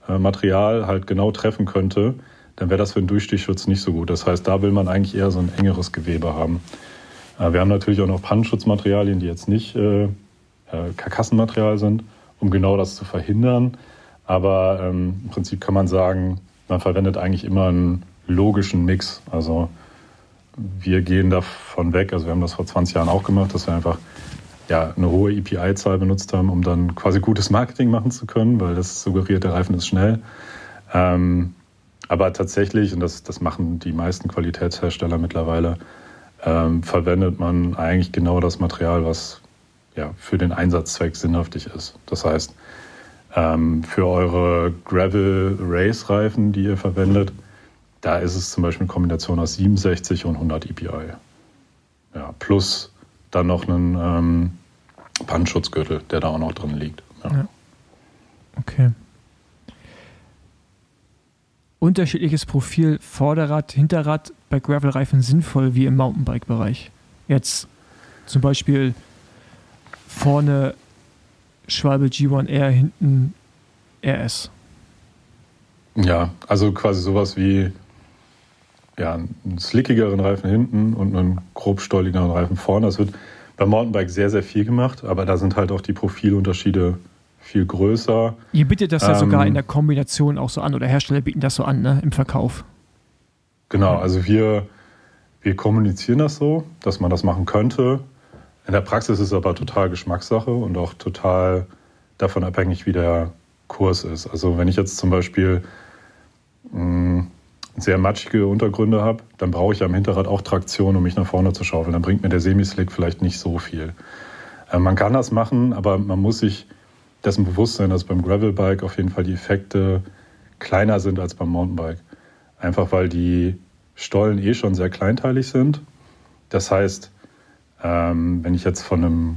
Speaker 4: äh, Material halt genau treffen könnte, dann wäre das für den Durchstichschutz nicht so gut. Das heißt, da will man eigentlich eher so ein engeres Gewebe haben. Äh, wir haben natürlich auch noch Pannschutzmaterialien, die jetzt nicht äh, äh, Karkassenmaterial sind, um genau das zu verhindern. Aber ähm, im Prinzip kann man sagen, man verwendet eigentlich immer einen logischen Mix. Also wir gehen davon weg, also wir haben das vor 20 Jahren auch gemacht, dass wir einfach ja, eine hohe EPI-Zahl benutzt haben, um dann quasi gutes Marketing machen zu können, weil das suggeriert, der Reifen ist schnell. Ähm, aber tatsächlich, und das, das machen die meisten Qualitätshersteller mittlerweile, ähm, verwendet man eigentlich genau das Material, was ja, für den Einsatzzweck sinnhaftig ist. Das heißt, ähm, für eure Gravel-Race-Reifen, die ihr verwendet, da ist es zum Beispiel eine Kombination aus 67 und 100 EPI. Ja, plus dann noch einen ähm, Pandschutzgürtel, der da auch noch drin liegt. Ja. Ja.
Speaker 2: Okay. Unterschiedliches Profil Vorderrad, Hinterrad bei Gravelreifen sinnvoll wie im Mountainbike-Bereich. Jetzt zum Beispiel vorne Schwalbe G1R, hinten RS.
Speaker 4: Ja, also quasi sowas wie ja, einen slickigeren Reifen hinten und einen grobstolligeren Reifen vorne. Das wird beim Mountainbike sehr, sehr viel gemacht, aber da sind halt auch die Profilunterschiede viel größer.
Speaker 2: Ihr bietet das ähm, ja sogar in der Kombination auch so an oder Hersteller bieten das so an ne, im Verkauf.
Speaker 4: Genau, also wir, wir kommunizieren das so, dass man das machen könnte. In der Praxis ist es aber total Geschmackssache und auch total davon abhängig, wie der Kurs ist. Also wenn ich jetzt zum Beispiel mh, mm, sehr matschige Untergründe habe, dann brauche ich am Hinterrad auch Traktion, um mich nach vorne zu schaufeln. Dann bringt mir der Semislick vielleicht nicht so viel. Äh, man kann das machen, aber man muss sich dessen bewusst sein, dass beim Gravelbike auf jeden Fall die Effekte kleiner sind als beim Mountainbike. Einfach weil die Stollen eh schon sehr kleinteilig sind. Das heißt, ähm, wenn ich jetzt von einem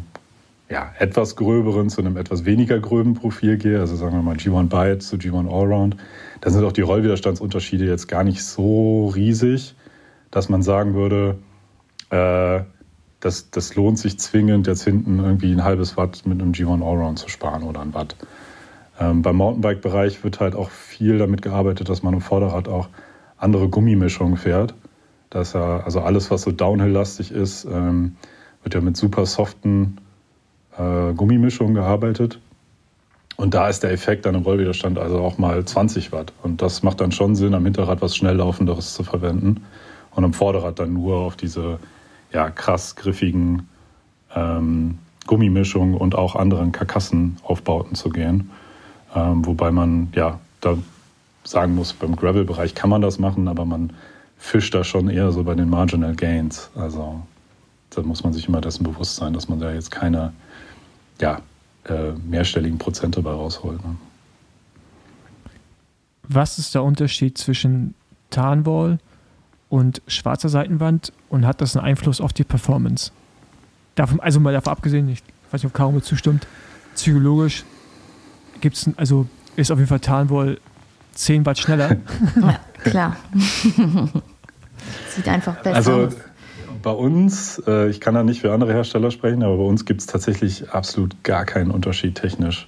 Speaker 4: ja, etwas gröberen zu einem etwas weniger gröben Profil gehe, also sagen wir mal G1 Byte zu G1 Allround, dann sind auch die Rollwiderstandsunterschiede jetzt gar nicht so riesig, dass man sagen würde, äh, das, das lohnt sich zwingend, jetzt hinten irgendwie ein halbes Watt mit einem G1 Allround zu sparen oder ein Watt. Ähm, beim Mountainbike-Bereich wird halt auch viel damit gearbeitet, dass man im Vorderrad auch andere Gummimischungen fährt. Dass ja, also alles, was so Downhill-lastig ist, ähm, wird ja mit super soften äh, Gummimischung gearbeitet. Und da ist der Effekt dann im Rollwiderstand also auch mal 20 Watt. Und das macht dann schon Sinn, am Hinterrad was schnell laufenderes zu verwenden und am Vorderrad dann nur auf diese ja, krass griffigen ähm, Gummimischungen und auch anderen Karkassenaufbauten zu gehen. Ähm, wobei man ja da sagen muss, beim Gravel-Bereich kann man das machen, aber man fischt da schon eher so bei den Marginal Gains. Also da muss man sich immer dessen bewusst sein, dass man da jetzt keine ja, äh, mehrstelligen Prozente bei rausholt. Ne?
Speaker 2: Was ist der Unterschied zwischen Tarnwall und schwarzer Seitenwand und hat das einen Einfluss auf die Performance? Davon, also mal davon abgesehen, ich weiß nicht, ob Caro mir zustimmt, psychologisch gibt es, also ist auf jeden Fall Tarnwall 10 Watt schneller.
Speaker 3: Ja, klar. Sieht einfach besser
Speaker 4: also,
Speaker 3: aus
Speaker 4: bei uns, äh, ich kann da nicht für andere Hersteller sprechen, aber bei uns gibt es tatsächlich absolut gar keinen Unterschied technisch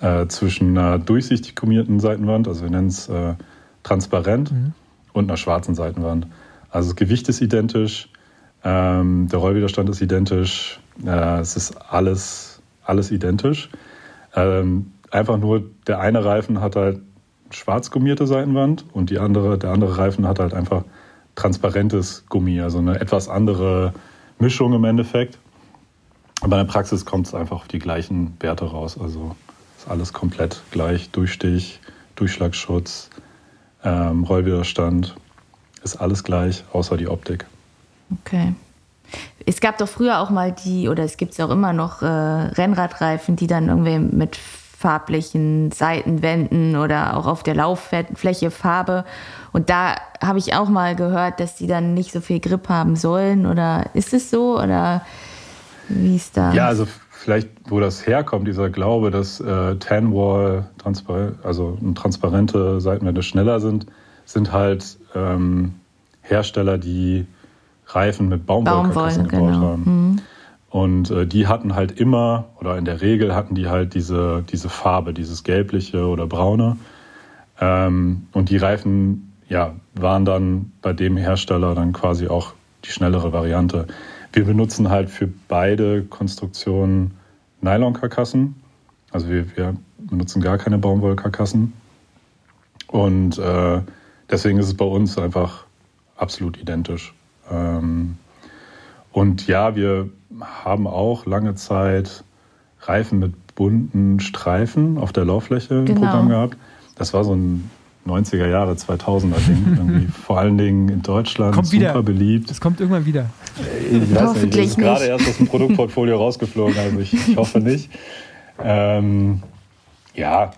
Speaker 4: äh, zwischen einer durchsichtig gummierten Seitenwand, also wir nennen es äh, transparent, mhm. und einer schwarzen Seitenwand. Also das Gewicht ist identisch, ähm, der Rollwiderstand ist identisch, äh, es ist alles, alles identisch. Ähm, einfach nur der eine Reifen hat halt schwarz gummierte Seitenwand und die andere, der andere Reifen hat halt einfach transparentes Gummi, also eine etwas andere Mischung im Endeffekt. Aber in der Praxis kommt es einfach auf die gleichen Werte raus. Also ist alles komplett gleich. Durchstich, Durchschlagsschutz, ähm, Rollwiderstand, ist alles gleich, außer die Optik.
Speaker 3: Okay. Es gab doch früher auch mal die, oder es gibt es auch immer noch, äh, Rennradreifen, die dann irgendwie mit farblichen Seitenwänden oder auch auf der Lauffläche Farbe. Und da habe ich auch mal gehört, dass die dann nicht so viel Grip haben sollen. Oder ist es so? Oder wie ist das?
Speaker 4: Ja, also vielleicht, wo das herkommt, dieser Glaube, dass äh, Tanwall, also transparente Seitenwände schneller sind, sind halt ähm, Hersteller, die Reifen mit Baumwollkarkassen gebaut genau. haben. Mhm. Und äh, die hatten halt immer, oder in der Regel hatten die halt diese, diese Farbe, dieses gelbliche oder braune. Ähm, und die Reifen ja, waren dann bei dem Hersteller dann quasi auch die schnellere Variante. Wir benutzen halt für beide Konstruktionen Nylon-Karkassen. Also wir, wir, benutzen gar keine Baumwollkarkassen. Und äh, deswegen ist es bei uns einfach absolut identisch. Ähm, Und ja, wir haben auch lange Zeit Reifen mit bunten Streifen auf der Lauffläche im
Speaker 3: Genau.
Speaker 4: Programm gehabt. Das war so ein 90er Jahre, 2000er Ding. Irgendwie vor allen Dingen in Deutschland
Speaker 2: Kommt
Speaker 4: super
Speaker 2: wieder.
Speaker 4: beliebt.
Speaker 2: Das kommt irgendwann wieder.
Speaker 4: Ich weiß nicht, das ist gerade erst aus dem Produktportfolio rausgeflogen, also ich, ich hoffe nicht. Ähm, ja,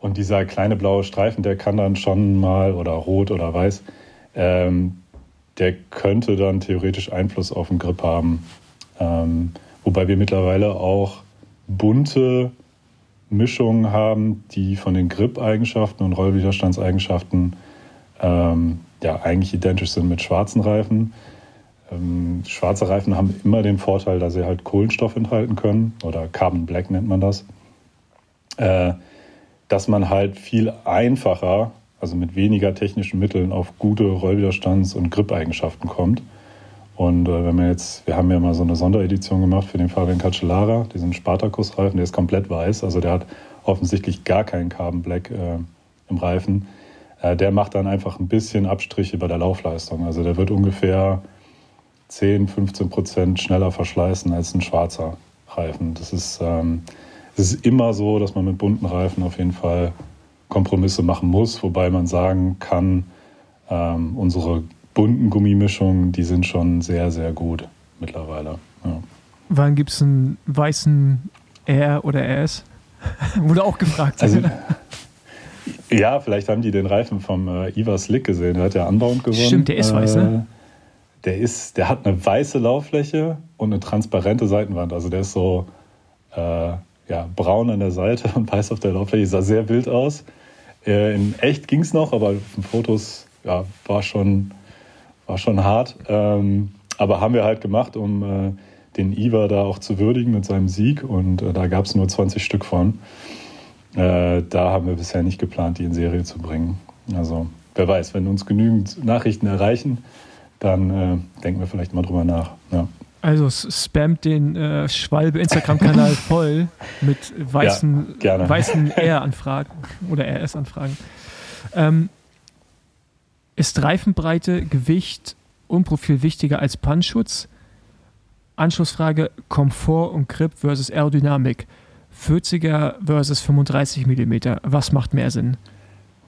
Speaker 4: und dieser kleine blaue Streifen, der kann dann schon mal, oder rot oder weiß, ähm, der könnte dann theoretisch Einfluss auf den Grip haben. Ähm, wobei wir mittlerweile auch bunte Mischungen haben, die von den Grip-Eigenschaften und Rollwiderstandseigenschaften ähm, ja, eigentlich identisch sind mit schwarzen Reifen. Ähm, schwarze Reifen haben immer den Vorteil, dass sie halt Kohlenstoff enthalten können oder Carbon Black nennt man das. Äh, dass man halt viel einfacher, also mit weniger technischen Mitteln, auf gute Rollwiderstands- und Grip-Eigenschaften kommt. Und äh, wenn man jetzt, wir haben ja mal so eine Sonderedition gemacht für den Fabian Cancellara, diesen Spartacus-Reifen, der ist komplett weiß, also der hat offensichtlich gar keinen Carbon Black äh, im Reifen. Äh, der macht dann einfach ein bisschen Abstriche bei der Laufleistung. Also der wird ungefähr 10, 15 Prozent schneller verschleißen als ein schwarzer Reifen. Das ist, ähm, es ist immer so, dass man mit bunten Reifen auf jeden Fall Kompromisse machen muss, wobei man sagen kann, ähm, unsere bunten Gummimischungen, die sind schon sehr, sehr gut mittlerweile. Ja.
Speaker 2: Wann gibt es einen weißen R oder RS? Wurde auch gefragt.
Speaker 4: Also, ja, vielleicht haben die den Reifen vom äh, Ivar Slick gesehen. Der hat ja anbauend gewonnen.
Speaker 2: Stimmt, der ist weiß, ne?
Speaker 4: Äh, Der, ist, der hat eine weiße Lauffläche und eine transparente Seitenwand. Also der ist so äh, ja, braun an der Seite und weiß auf der Lauffläche. Sah sehr wild aus. Äh, in echt ging es noch, aber auf den Fotos ja, war, schon, war schon hart. Ähm, aber haben wir halt gemacht, um äh, den Ivar da auch zu würdigen mit seinem Sieg. Und äh, da gab es nur 20 Stück von. Äh, da haben wir bisher nicht geplant, die in Serie zu bringen. Also wer weiß, wenn uns genügend Nachrichten erreichen, dann äh, denken wir vielleicht mal drüber nach. Ja.
Speaker 2: Also spammt den äh, Schwalbe Instagram-Kanal voll mit weißen,
Speaker 4: Ja,
Speaker 2: weißen R-Anfragen oder RS-Anfragen. Ähm, ist Reifenbreite, Gewicht und Profil wichtiger als Pannschutz? Anschlussfrage: Komfort und Grip versus Aerodynamik. 40er versus 35 mm. Was macht mehr Sinn?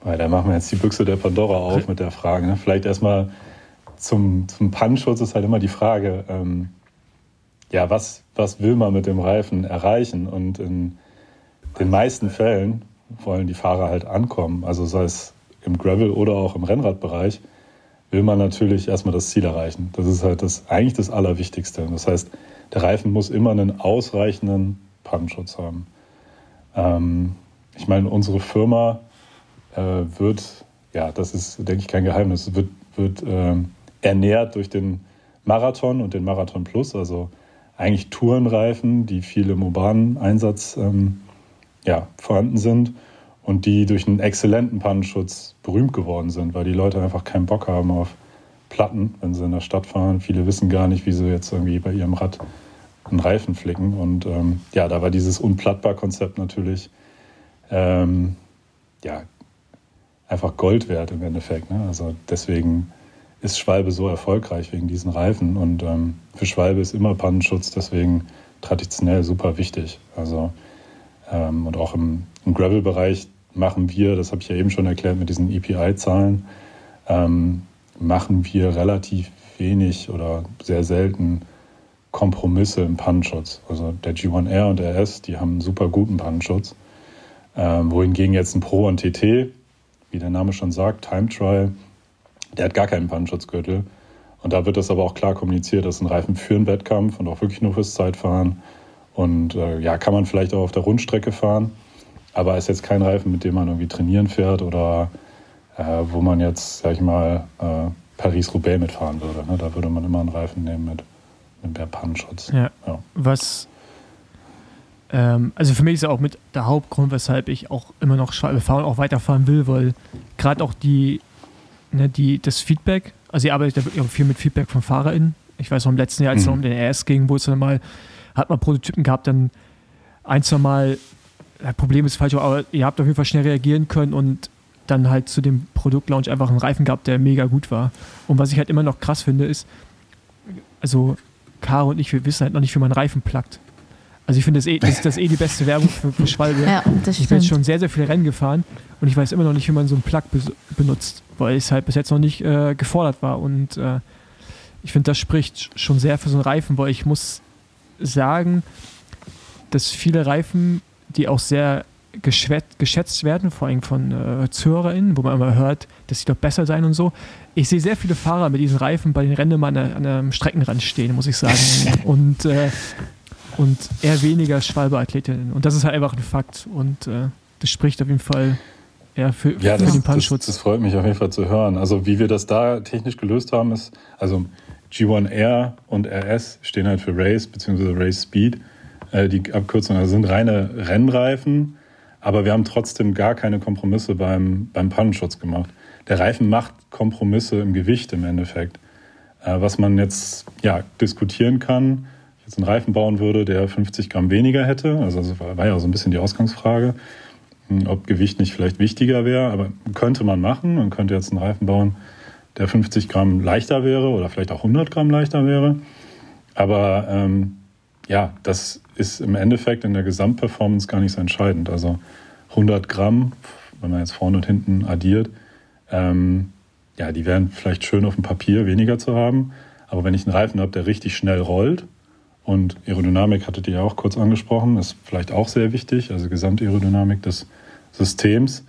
Speaker 4: Weil da machen wir jetzt die Büchse der Pandora auf mit der Frage. Ne? Vielleicht erstmal zum, zum Pannschutz ist halt immer die Frage, ähm, ja, was, was will man mit dem Reifen erreichen? Und in den meisten Fällen wollen die Fahrer halt ankommen. Also sei es im Gravel oder auch im Rennradbereich, will man natürlich erstmal das Ziel erreichen. Das ist halt das, eigentlich das Allerwichtigste. Das heißt, der Reifen muss immer einen ausreichenden Pannenschutz haben. Ähm, ich meine, unsere Firma äh, wird, ja, das ist, denke ich, kein Geheimnis, wird, wird ähm, ernährt durch den Marathon und den Marathon Plus, also eigentlich Tourenreifen, die viel im urbanen Einsatz ähm, ja, vorhanden sind und die durch einen exzellenten Pannenschutz berühmt geworden sind, weil die Leute einfach keinen Bock haben auf Platten, wenn sie in der Stadt fahren. Viele wissen gar nicht, wie sie jetzt irgendwie bei ihrem Rad einen Reifen flicken. Und ähm, ja, da war dieses Unplattbar-Konzept natürlich ähm, ja, einfach Gold wert im Endeffekt. Ne? Also deswegen ist Schwalbe so erfolgreich wegen diesen Reifen. Und ähm, für Schwalbe ist immer Pannenschutz deswegen traditionell super wichtig. Also ähm, und auch im, im Gravel-Bereich machen wir, das habe ich ja eben schon erklärt mit diesen EPI-Zahlen, ähm, machen wir relativ wenig oder sehr selten Kompromisse im Pannenschutz. Also der G1R und RS, die haben einen super guten Pannenschutz. Ähm, wohingegen jetzt ein Pro und TT, wie der Name schon sagt, Time Trial, der hat gar keinen Pannenschutzgürtel. Und da wird das aber auch klar kommuniziert, das ein Reifen für einen Wettkampf und auch wirklich nur fürs Zeitfahren. Und äh, ja, kann man vielleicht auch auf der Rundstrecke fahren, aber ist jetzt kein Reifen, mit dem man irgendwie trainieren fährt oder äh, wo man jetzt, sag ich mal, äh, Paris-Roubaix mitfahren würde. Ne? Da würde man immer einen Reifen nehmen mit, mehr Pannenschutz.
Speaker 2: Ja.
Speaker 4: Ja.
Speaker 2: Was, ähm, also für mich ist ja auch mit der Hauptgrund, weshalb ich auch immer noch Schwalbe fahren und auch weiterfahren will, weil gerade auch die, ne, die, das Feedback, also ich arbeite da wirklich auch viel mit Feedback von FahrerInnen. Ich weiß noch im letzten Jahr, als es
Speaker 4: Mhm.
Speaker 2: noch um den RS ging, wo es dann mal, hat man Prototypen gehabt, dann ein, zwei Mal, ja, Problem ist falsch, aber ihr habt auf jeden Fall schnell reagieren können und dann halt zu dem Produktlaunch einfach einen Reifen gehabt, der mega gut war. Und was ich halt immer noch krass finde, ist, also Caro und ich, wir wissen halt noch nicht, wie man Reifen plackt. Also ich finde, das, eh, das, das ist eh die beste Werbung für, für Schwalbe.
Speaker 3: Ja,
Speaker 2: ich bin jetzt schon sehr, sehr viele Rennen gefahren und ich weiß immer noch nicht, wie man so einen Plug be benutzt, weil es halt bis jetzt noch nicht äh, gefordert war. Und äh, ich finde, das spricht schon sehr für so einen Reifen, weil ich muss sagen, dass viele Reifen, die auch sehr geschätzt werden, vor allem von äh, ZuhörerInnen, wo man immer hört, dass sie doch besser sein und so. Ich sehe sehr viele Fahrer mit diesen Reifen bei den Rennen mal an, an einem Streckenrand stehen, muss ich sagen. und, äh, und eher weniger Schwalbe-Athletinnen. Und das ist halt einfach ein Fakt. Und äh, das spricht auf jeden Fall eher für,
Speaker 4: ja,
Speaker 2: für
Speaker 4: das,
Speaker 2: den Pannenschutz.
Speaker 4: Das, das, freut mich auf jeden Fall zu hören. Also wie wir das da technisch gelöst haben, ist, also G1R und RS stehen halt für Race bzw. Race Speed. Äh, die Abkürzungen also sind reine Rennreifen aber wir haben trotzdem gar keine Kompromisse beim, beim Pannenschutz gemacht. Der Reifen macht Kompromisse im Gewicht im Endeffekt. Äh, was man jetzt ja, diskutieren kann, jetzt einen Reifen bauen würde, der 50 Gramm weniger hätte, also das war ja so ein bisschen die Ausgangsfrage, hm, ob Gewicht nicht vielleicht wichtiger wäre, aber könnte man machen. Man könnte jetzt einen Reifen bauen, der 50 Gramm leichter wäre oder vielleicht auch 100 Gramm leichter wäre. Aber ähm, ja, das ist im Endeffekt in der Gesamtperformance gar nicht so entscheidend. Also 100 Gramm, wenn man jetzt vorne und hinten addiert, ähm, ja, die wären vielleicht schön auf dem Papier weniger zu haben. Aber wenn ich einen Reifen habe, der richtig schnell rollt, und Aerodynamik hattet ihr ja auch kurz angesprochen, ist vielleicht auch sehr wichtig, also Gesamtaerodynamik des Systems,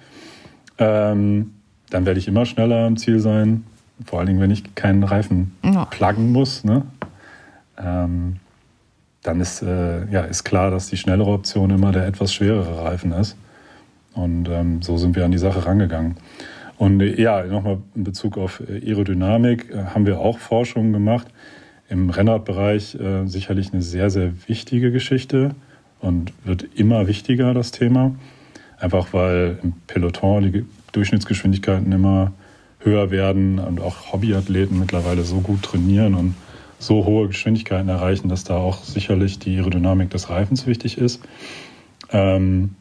Speaker 4: ähm, dann werde ich immer schneller am Ziel sein. Vor allen Dingen, wenn ich keinen Reifen ja. pluggen muss. Ne? Ähm, dann ist, äh, ja, ist klar, dass die schnellere Option immer der etwas schwerere Reifen ist. Und ähm, so sind wir an die Sache rangegangen. Und äh, ja, nochmal in Bezug auf äh, Aerodynamik äh, haben wir auch Forschungen gemacht. Im Rennradbereich äh, sicherlich eine sehr, sehr wichtige Geschichte und wird immer wichtiger, das Thema. Einfach weil im Peloton die Durchschnittsgeschwindigkeiten immer höher werden und auch Hobbyathleten mittlerweile so gut trainieren und so hohe Geschwindigkeiten erreichen, dass da auch sicherlich die Aerodynamik des Reifens wichtig ist. Ähm,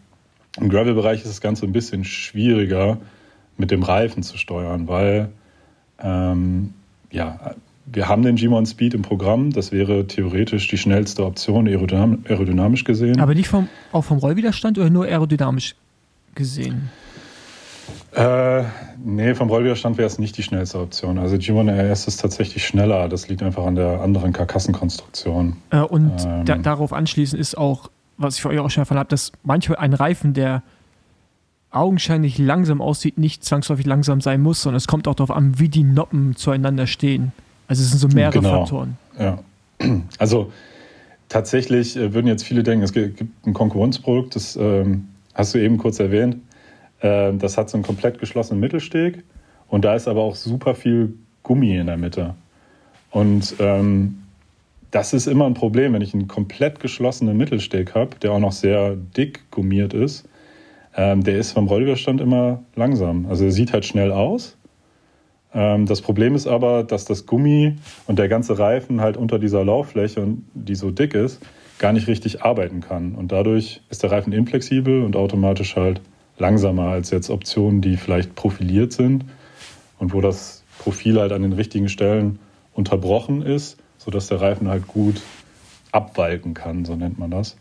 Speaker 4: Im Gravel-Bereich ist das Ganze ein bisschen schwieriger mit dem Reifen zu steuern, weil ähm, ja, wir haben den G1 Speed im Programm. Das wäre theoretisch die schnellste Option aerodynam aerodynamisch gesehen.
Speaker 2: Aber nicht vom, auch vom Rollwiderstand oder nur aerodynamisch gesehen?
Speaker 4: Äh, nee, vom Rollwiderstand wäre es nicht die schnellste Option. Also G1 RS ist tatsächlich schneller. Das liegt einfach an der anderen Karkassenkonstruktion.
Speaker 2: Äh, und ähm, da, darauf anschließend ist auch, was ich für euch auch schon erfahren habe, dass manchmal ein Reifen, der augenscheinlich langsam aussieht, nicht zwangsläufig langsam sein muss, sondern es kommt auch darauf an, wie die Noppen zueinander stehen. Also es sind so mehrere genau. Faktoren.
Speaker 4: Ja. Also tatsächlich äh, würden jetzt viele denken, es gibt ein Konkurrenzprodukt, das ähm, hast du eben kurz erwähnt. Ähm, das hat so einen komplett geschlossenen Mittelsteg und da ist aber auch super viel Gummi in der Mitte. Und ähm, das ist immer ein Problem, wenn ich einen komplett geschlossenen Mittelsteg habe, der auch noch sehr dick gummiert ist. Ähm, der ist vom Rollwiderstand immer langsam. Also er sieht halt schnell aus. Ähm, das Problem ist aber, dass das Gummi und der ganze Reifen halt unter dieser Lauffläche, die so dick ist, gar nicht richtig arbeiten kann. Und dadurch ist der Reifen inflexibel und automatisch halt langsamer als jetzt Optionen, die vielleicht profiliert sind und wo das Profil halt an den richtigen Stellen unterbrochen ist, sodass der Reifen halt gut abwalken kann, so nennt man das.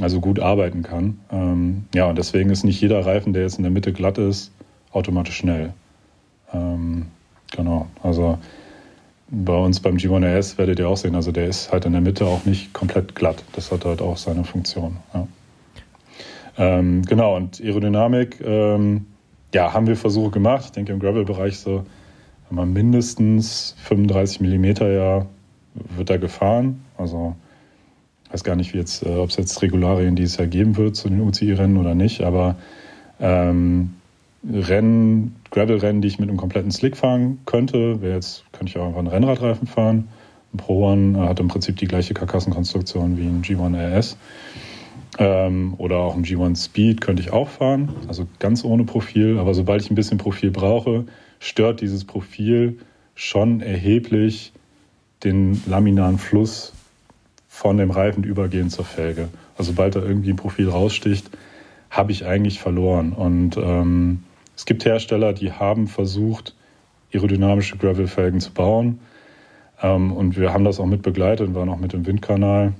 Speaker 4: Also gut arbeiten kann. Ähm, ja, und deswegen ist nicht jeder Reifen, der jetzt in der Mitte glatt ist, automatisch schnell. Ähm, genau. Also bei uns beim G1 RS werdet ihr auch sehen, also der ist halt in der Mitte auch nicht komplett glatt. Das hat halt auch seine Funktion. Ja. Ähm, genau, und Aerodynamik, ähm, ja, haben wir Versuche gemacht. Ich denke im Gravel-Bereich so, wenn man mindestens 35 mm ja, wird da gefahren. Also weiß gar nicht, wie jetzt, äh, ob es jetzt Regularien dieses Jahr geben wird zu den UCI-Rennen oder nicht, aber ähm, Rennen, Gravel-Rennen, die ich mit einem kompletten Slick fahren könnte, wäre jetzt, könnte ich auch einfach einen Rennradreifen fahren. Ein Pro One hat im Prinzip die gleiche Karkassenkonstruktion wie ein G1 RS. Ähm, oder auch im G1 Speed könnte ich auch fahren, also ganz ohne Profil. Aber sobald ich ein bisschen Profil brauche, stört dieses Profil schon erheblich den laminaren Fluss von dem Reifen übergehend zur Felge. Also sobald da irgendwie ein Profil raussticht, habe ich eigentlich verloren. Und ähm, es gibt Hersteller, die haben versucht, aerodynamische Gravel-Felgen zu bauen. Ähm, und wir haben das auch mit begleitet, waren auch mit dem Windkanal.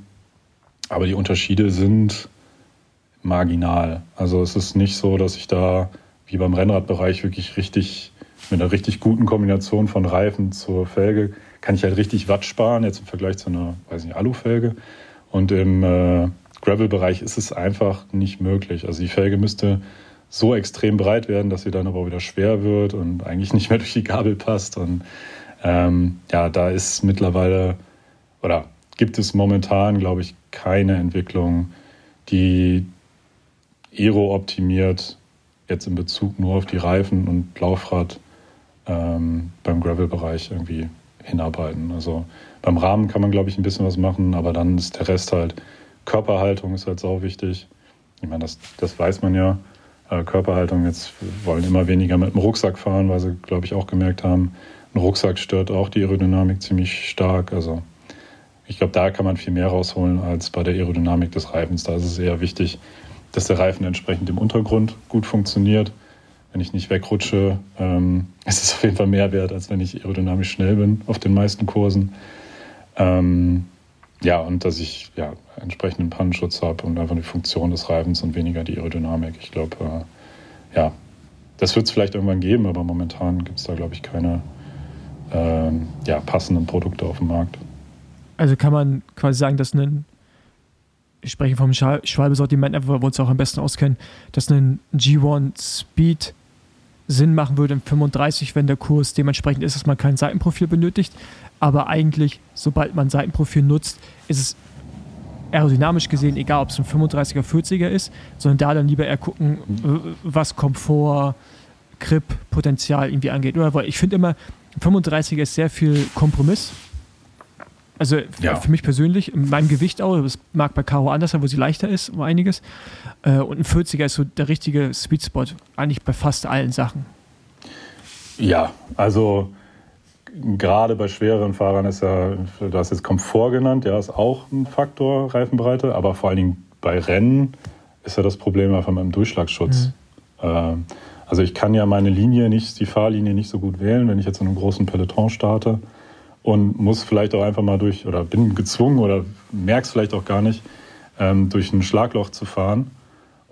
Speaker 4: Aber die Unterschiede sind marginal. Also es ist nicht so, dass ich da wie beim Rennradbereich wirklich richtig mit einer richtig guten Kombination von Reifen zur Felge kann ich halt richtig Watt sparen, jetzt im Vergleich zu einer, weiß nicht, Alufelge. Und im äh, Gravel-Bereich ist es einfach nicht möglich. Also die Felge müsste so extrem breit werden, dass sie dann aber wieder schwer wird und eigentlich nicht mehr durch die Gabel passt. Und ähm, ja, da ist mittlerweile oder gibt es momentan, glaube ich, keine Entwicklung, die Aero optimiert jetzt in Bezug nur auf die Reifen und Laufrad ähm, beim Gravel-Bereich irgendwie hinarbeiten. Also beim Rahmen kann man, glaube ich, ein bisschen was machen, aber dann ist der Rest halt Körperhaltung ist halt sau wichtig. Ich meine, das, das weiß man ja. Äh, Körperhaltung, jetzt wollen immer weniger mit dem Rucksack fahren, weil sie, glaube ich, auch gemerkt haben, ein Rucksack stört auch die Aerodynamik ziemlich stark. Also ich glaube, da kann man viel mehr rausholen als bei der Aerodynamik des Reifens. Da ist es eher wichtig, dass der Reifen entsprechend im Untergrund gut funktioniert. Wenn ich nicht wegrutsche, ähm, ist es auf jeden Fall mehr wert, als wenn ich aerodynamisch schnell bin auf den meisten Kursen. Ähm, ja, und dass ich ja, entsprechenden Pannenschutz habe und einfach die Funktion des Reifens und weniger die Aerodynamik. Ich glaube, äh, ja, das wird es vielleicht irgendwann geben, aber momentan gibt es da, glaube ich, keine äh, ja, passenden Produkte auf dem Markt.
Speaker 2: Also kann man quasi sagen, dass ein, ich spreche vom Schwalbe-Sortiment, wo wir uns auch am besten auskennen, dass ein G1 Speed Sinn machen würde im 35, wenn der Kurs dementsprechend ist, dass man kein Seitenprofil benötigt. Aber eigentlich, sobald man Seitenprofil nutzt, ist es aerodynamisch gesehen egal, ob es ein 35er, 40er ist, sondern da dann lieber eher gucken, was Komfort, Grip, Potenzial irgendwie angeht. Weil ich finde immer, 35er ist sehr viel Kompromiss. Also ja. für mich persönlich, in meinem Gewicht auch, das mag bei Caro anders sein, wo sie leichter ist, um einiges. Äh, und ein 40er ist so der richtige Sweet Spot, eigentlich bei fast allen Sachen.
Speaker 4: Ja, also gerade bei schwereren Fahrern ist ja, du hast jetzt Komfort genannt, ja, ist auch ein Faktor, Reifenbreite, aber vor allen Dingen bei Rennen ist ja das Problem einfach mit dem Durchschlagsschutz. Mhm. Ähm, also ich kann ja meine Linie nicht, die Fahrlinie nicht so gut wählen, wenn ich jetzt in einem großen Peloton starte und muss vielleicht auch einfach mal durch, oder bin gezwungen oder merke es vielleicht auch gar nicht, ähm, durch ein Schlagloch zu fahren.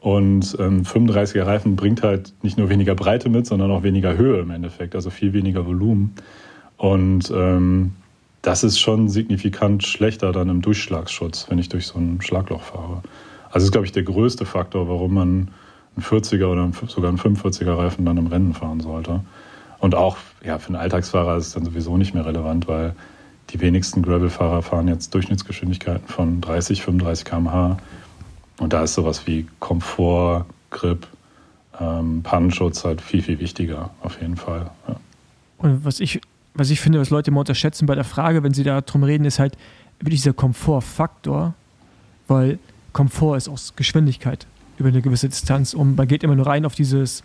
Speaker 4: Und ähm, 35er Reifen bringt halt nicht nur weniger Breite mit, sondern auch weniger Höhe im Endeffekt, also viel weniger Volumen. Und ähm, das ist schon signifikant schlechter dann im Durchschlagsschutz, wenn ich durch so ein Schlagloch fahre. Also das ist, glaube ich, der größte Faktor, warum man einen 40er oder sogar einen 45er Reifen dann im Rennen fahren sollte. Und auch ja, für einen Alltagsfahrer ist es dann sowieso nicht mehr relevant, weil die wenigsten Gravel-Fahrer fahren jetzt Durchschnittsgeschwindigkeiten von 30, 35 km/h. Und da ist sowas wie Komfort, Grip, ähm, Pannenschutz halt viel, viel wichtiger, auf jeden Fall. Ja.
Speaker 2: Und was ich was ich finde, was Leute immer unterschätzen bei der Frage, wenn sie da drum reden, ist halt wirklich dieser Komfortfaktor, weil Komfort ist auch Geschwindigkeit über eine gewisse Distanz und man geht immer nur rein auf dieses,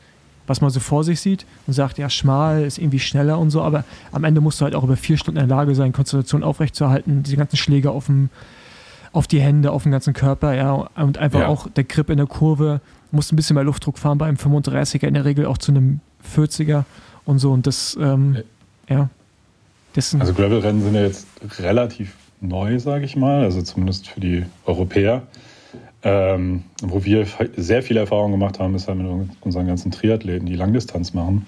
Speaker 2: was man so vor sich sieht und sagt, ja, schmal ist irgendwie schneller und so, aber am Ende musst du halt auch über vier Stunden in der Lage sein, Konzentration aufrechtzuerhalten, diese ganzen Schläge auf, dem, auf die Hände, auf den ganzen Körper, ja, und einfach ja. auch der Grip in der Kurve, musst ein bisschen mehr Luftdruck fahren bei einem 35er, in der Regel auch zu einem 40er und so und das, ähm, ja.
Speaker 4: Dessen also Gravel-Rennen sind ja jetzt relativ neu, sage ich mal, also zumindest für die Europäer. Ähm, wo wir sehr viel Erfahrung gemacht haben, ist halt mit unseren ganzen Triathleten, die Langdistanz machen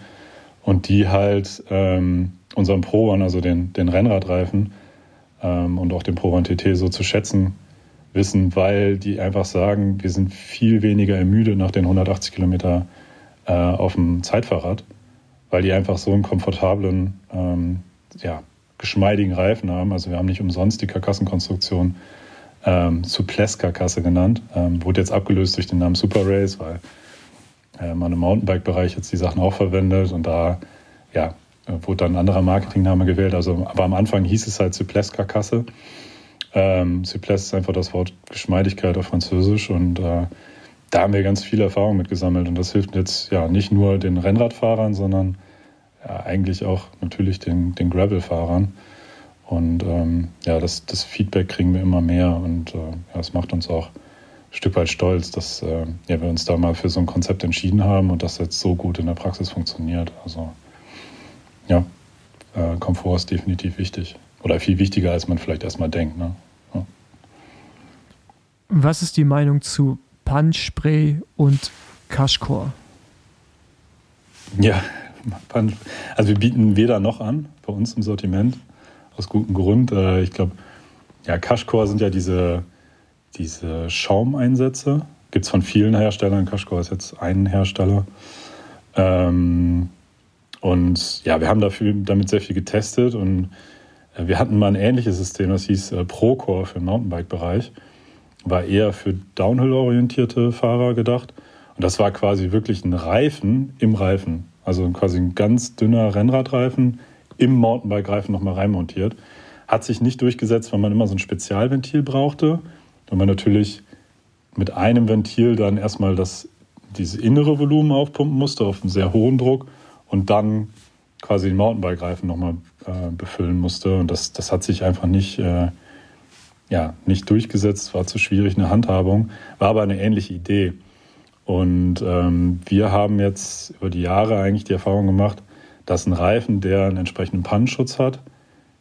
Speaker 4: und die halt ähm, unseren Pro One, also den, den Rennradreifen ähm, und auch den Pro One TT so zu schätzen wissen, weil die einfach sagen, wir sind viel weniger ermüdet nach den 180 Kilometer äh, auf dem Zeitfahrrad, weil die einfach so einen komfortablen ähm, ja, geschmeidigen Reifen haben. Also wir haben nicht umsonst die Karkassenkonstruktion ähm, Suples-Karkasse genannt. Ähm, wurde jetzt abgelöst durch den Namen Super Race, weil äh, man im Mountainbike-Bereich jetzt die Sachen auch verwendet und da ja, wurde dann ein anderer Marketingname gewählt. Also, aber am Anfang hieß es halt Suples-Karkasse. Ähm, Suples ist einfach das Wort Geschmeidigkeit auf Französisch und äh, da haben wir ganz viel Erfahrung mit gesammelt und das hilft jetzt ja nicht nur den Rennradfahrern, sondern ja, eigentlich auch natürlich den, den Gravel-Fahrern. Und ähm, ja, das, das Feedback kriegen wir immer mehr und äh, ja, das macht uns auch ein Stück weit stolz, dass äh, ja, wir uns da mal für so ein Konzept entschieden haben und das jetzt so gut in der Praxis funktioniert. Also ja, äh, Komfort ist definitiv wichtig. oder viel wichtiger, als man vielleicht erstmal denkt. Ne? Ja.
Speaker 2: Was ist die Meinung zu Punch-Spray und Cashcore?
Speaker 4: Ja, also wir bieten weder noch an bei uns im Sortiment, aus gutem Grund. Äh, ich glaube, ja, Cashcore sind ja diese, diese Schaumeinsätze. Gibt es von vielen Herstellern. Cashcore ist jetzt ein Hersteller. Ähm, und ja, wir haben dafür, damit sehr viel getestet und äh, wir hatten mal ein ähnliches System, das hieß äh, Procore für den Mountainbike-Bereich. War eher für Downhill-orientierte Fahrer gedacht. Und das war quasi wirklich ein Reifen im Reifen. Also quasi ein ganz dünner Rennradreifen im Mountainbike-Reifen nochmal reinmontiert. Hat sich nicht durchgesetzt, weil man immer so ein Spezialventil brauchte. Und man natürlich mit einem Ventil dann erstmal das, dieses innere Volumen aufpumpen musste auf einen sehr hohen Druck und dann quasi den Mountainbike-Reifen nochmal äh, befüllen musste. Und das, das hat sich einfach nicht, äh, ja, nicht durchgesetzt, war zu schwierig eine Handhabung, war aber eine ähnliche Idee. Und ähm, wir haben jetzt über die Jahre eigentlich die Erfahrung gemacht, dass ein Reifen, der einen entsprechenden Pannenschutz hat,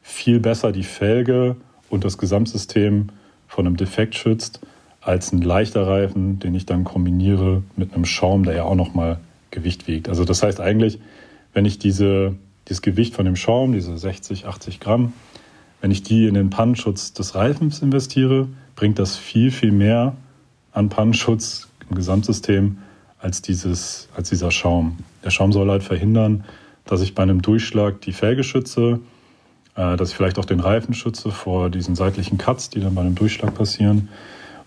Speaker 4: viel besser die Felge und das Gesamtsystem von einem Defekt schützt, als ein leichter Reifen, den ich dann kombiniere mit einem Schaum, der ja auch nochmal Gewicht wiegt. Also das heißt eigentlich, wenn ich diese, dieses Gewicht von dem Schaum, diese 60, 80 Gramm, wenn ich die in den Pannenschutz des Reifens investiere, bringt das viel, viel mehr an Pannenschutz im Gesamtsystem als, dieses, als dieser Schaum. Der Schaum soll halt verhindern, dass ich bei einem Durchschlag die Felge schütze, äh, dass ich vielleicht auch den Reifen schütze vor diesen seitlichen Cuts, die dann bei einem Durchschlag passieren.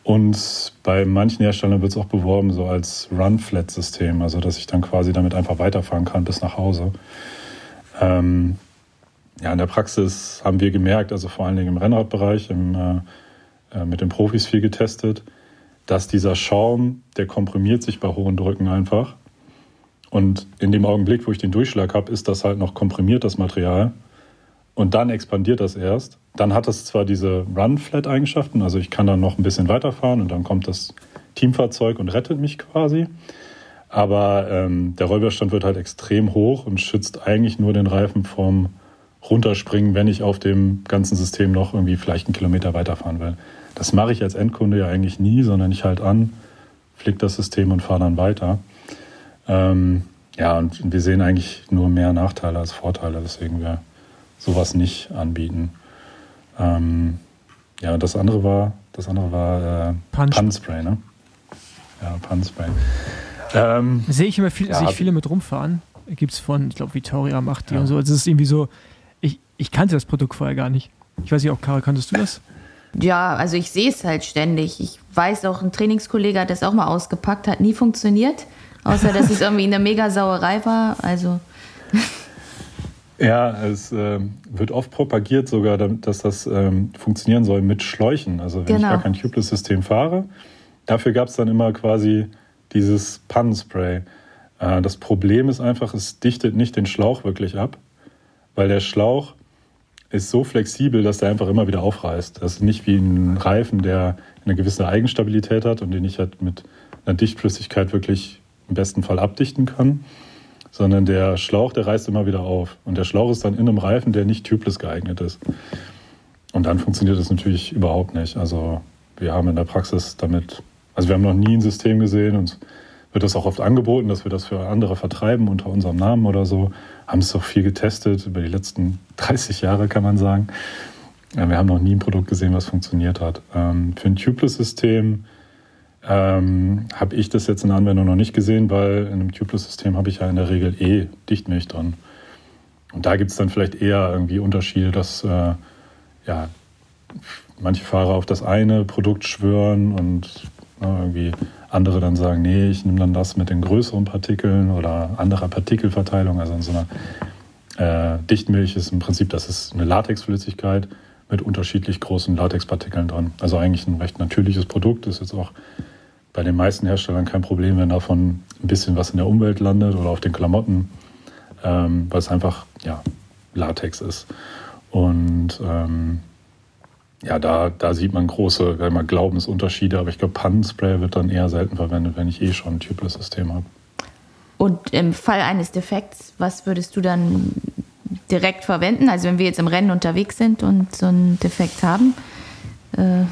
Speaker 4: Und bei manchen Herstellern wird es auch beworben so als Run-Flat-System, also dass ich dann quasi damit einfach weiterfahren kann bis nach Hause. Ähm, ja, in der Praxis haben wir gemerkt, also vor allen Dingen im Rennradbereich, im, äh, äh mit den Profis viel getestet, dass dieser Schaum, der komprimiert sich bei hohen Drücken einfach. Und in dem Augenblick, wo ich den Durchschlag habe, ist das halt noch komprimiert, das Material. Und dann expandiert das erst. Dann hat es zwar diese Run-Flat-Eigenschaften, also ich kann dann noch ein bisschen weiterfahren und dann kommt das Teamfahrzeug und rettet mich quasi. Aber ähm, der Rollwiderstand wird halt extrem hoch und schützt eigentlich nur den Reifen vom Runterspringen, wenn ich auf dem ganzen System noch irgendwie vielleicht einen Kilometer weiterfahren will. Das mache ich als Endkunde ja eigentlich nie, sondern ich halte an, flick das System und fahre dann weiter. Ähm, ja, und wir sehen eigentlich nur mehr Nachteile als Vorteile, weswegen wir sowas nicht anbieten. Ähm, ja, das andere war, das andere war äh, Punch. Punspray, ne? Ja, Punspray.
Speaker 2: Ähm, sehe ich immer viel, ja, sehe ich viele mit rumfahren. Gibt es von, ich glaube, Vittoria macht die ja. und so. Also es ist irgendwie so, ich, ich kannte das Produkt vorher gar nicht. Ich weiß nicht, auch Karl, kanntest du das?
Speaker 3: Ja, also ich sehe es halt ständig. Ich weiß auch, ein Trainingskollege hat das auch mal ausgepackt, hat nie funktioniert. Außer, dass es irgendwie eine mega Sauerei war. Also.
Speaker 4: Ja, es äh, wird oft propagiert sogar, dass das ähm, funktionieren soll mit Schläuchen. Also wenn genau. ich gar kein Tubeless-System fahre. Dafür gab es dann immer quasi dieses Pannenspray. Äh, das Problem ist einfach, es dichtet nicht den Schlauch wirklich ab, weil der Schlauch ist so flexibel, dass der einfach immer wieder aufreißt. Das ist nicht wie ein Reifen, der eine gewisse Eigenstabilität hat und den ich halt mit einer Dichtflüssigkeit wirklich im besten Fall abdichten kann, sondern der Schlauch, der reißt immer wieder auf. Und der Schlauch ist dann in einem Reifen, der nicht tubeless geeignet ist. Und dann funktioniert das natürlich überhaupt nicht. Also wir haben in der Praxis damit, also wir haben noch nie ein System gesehen und wird das auch oft angeboten, dass wir das für andere vertreiben unter unserem Namen oder so. Haben es auch viel getestet über die letzten 30 Jahre, kann man sagen. Wir haben noch nie ein Produkt gesehen, was funktioniert hat. Ähm, für ein Tubeless-System ähm, habe ich das jetzt in der Anwendung noch nicht gesehen, weil in einem Tubeless-System habe ich ja in der Regel eh Dichtmilch drin. Und da gibt es dann vielleicht eher irgendwie Unterschiede, dass äh, ja, manche Fahrer auf das eine Produkt schwören und äh, irgendwie andere dann sagen, nee, ich nehme dann das mit den größeren Partikeln oder anderer Partikelverteilung. Also in so einer äh, Dichtmilch ist im Prinzip, das ist eine Latexflüssigkeit mit unterschiedlich großen Latexpartikeln dran. Also eigentlich ein recht natürliches Produkt. Ist jetzt auch bei den meisten Herstellern kein Problem, wenn davon ein bisschen was in der Umwelt landet oder auf den Klamotten, ähm, weil es einfach ja, Latex ist. Und ähm, ja, da, da sieht man große mal, Glaubensunterschiede, aber ich glaube, Pannenspray wird dann eher selten verwendet, wenn ich eh schon ein Tubeless-System habe.
Speaker 3: Und im Fall eines Defekts, was würdest du dann direkt verwenden? Also wenn wir jetzt im Rennen unterwegs sind und so einen Defekt haben? Äh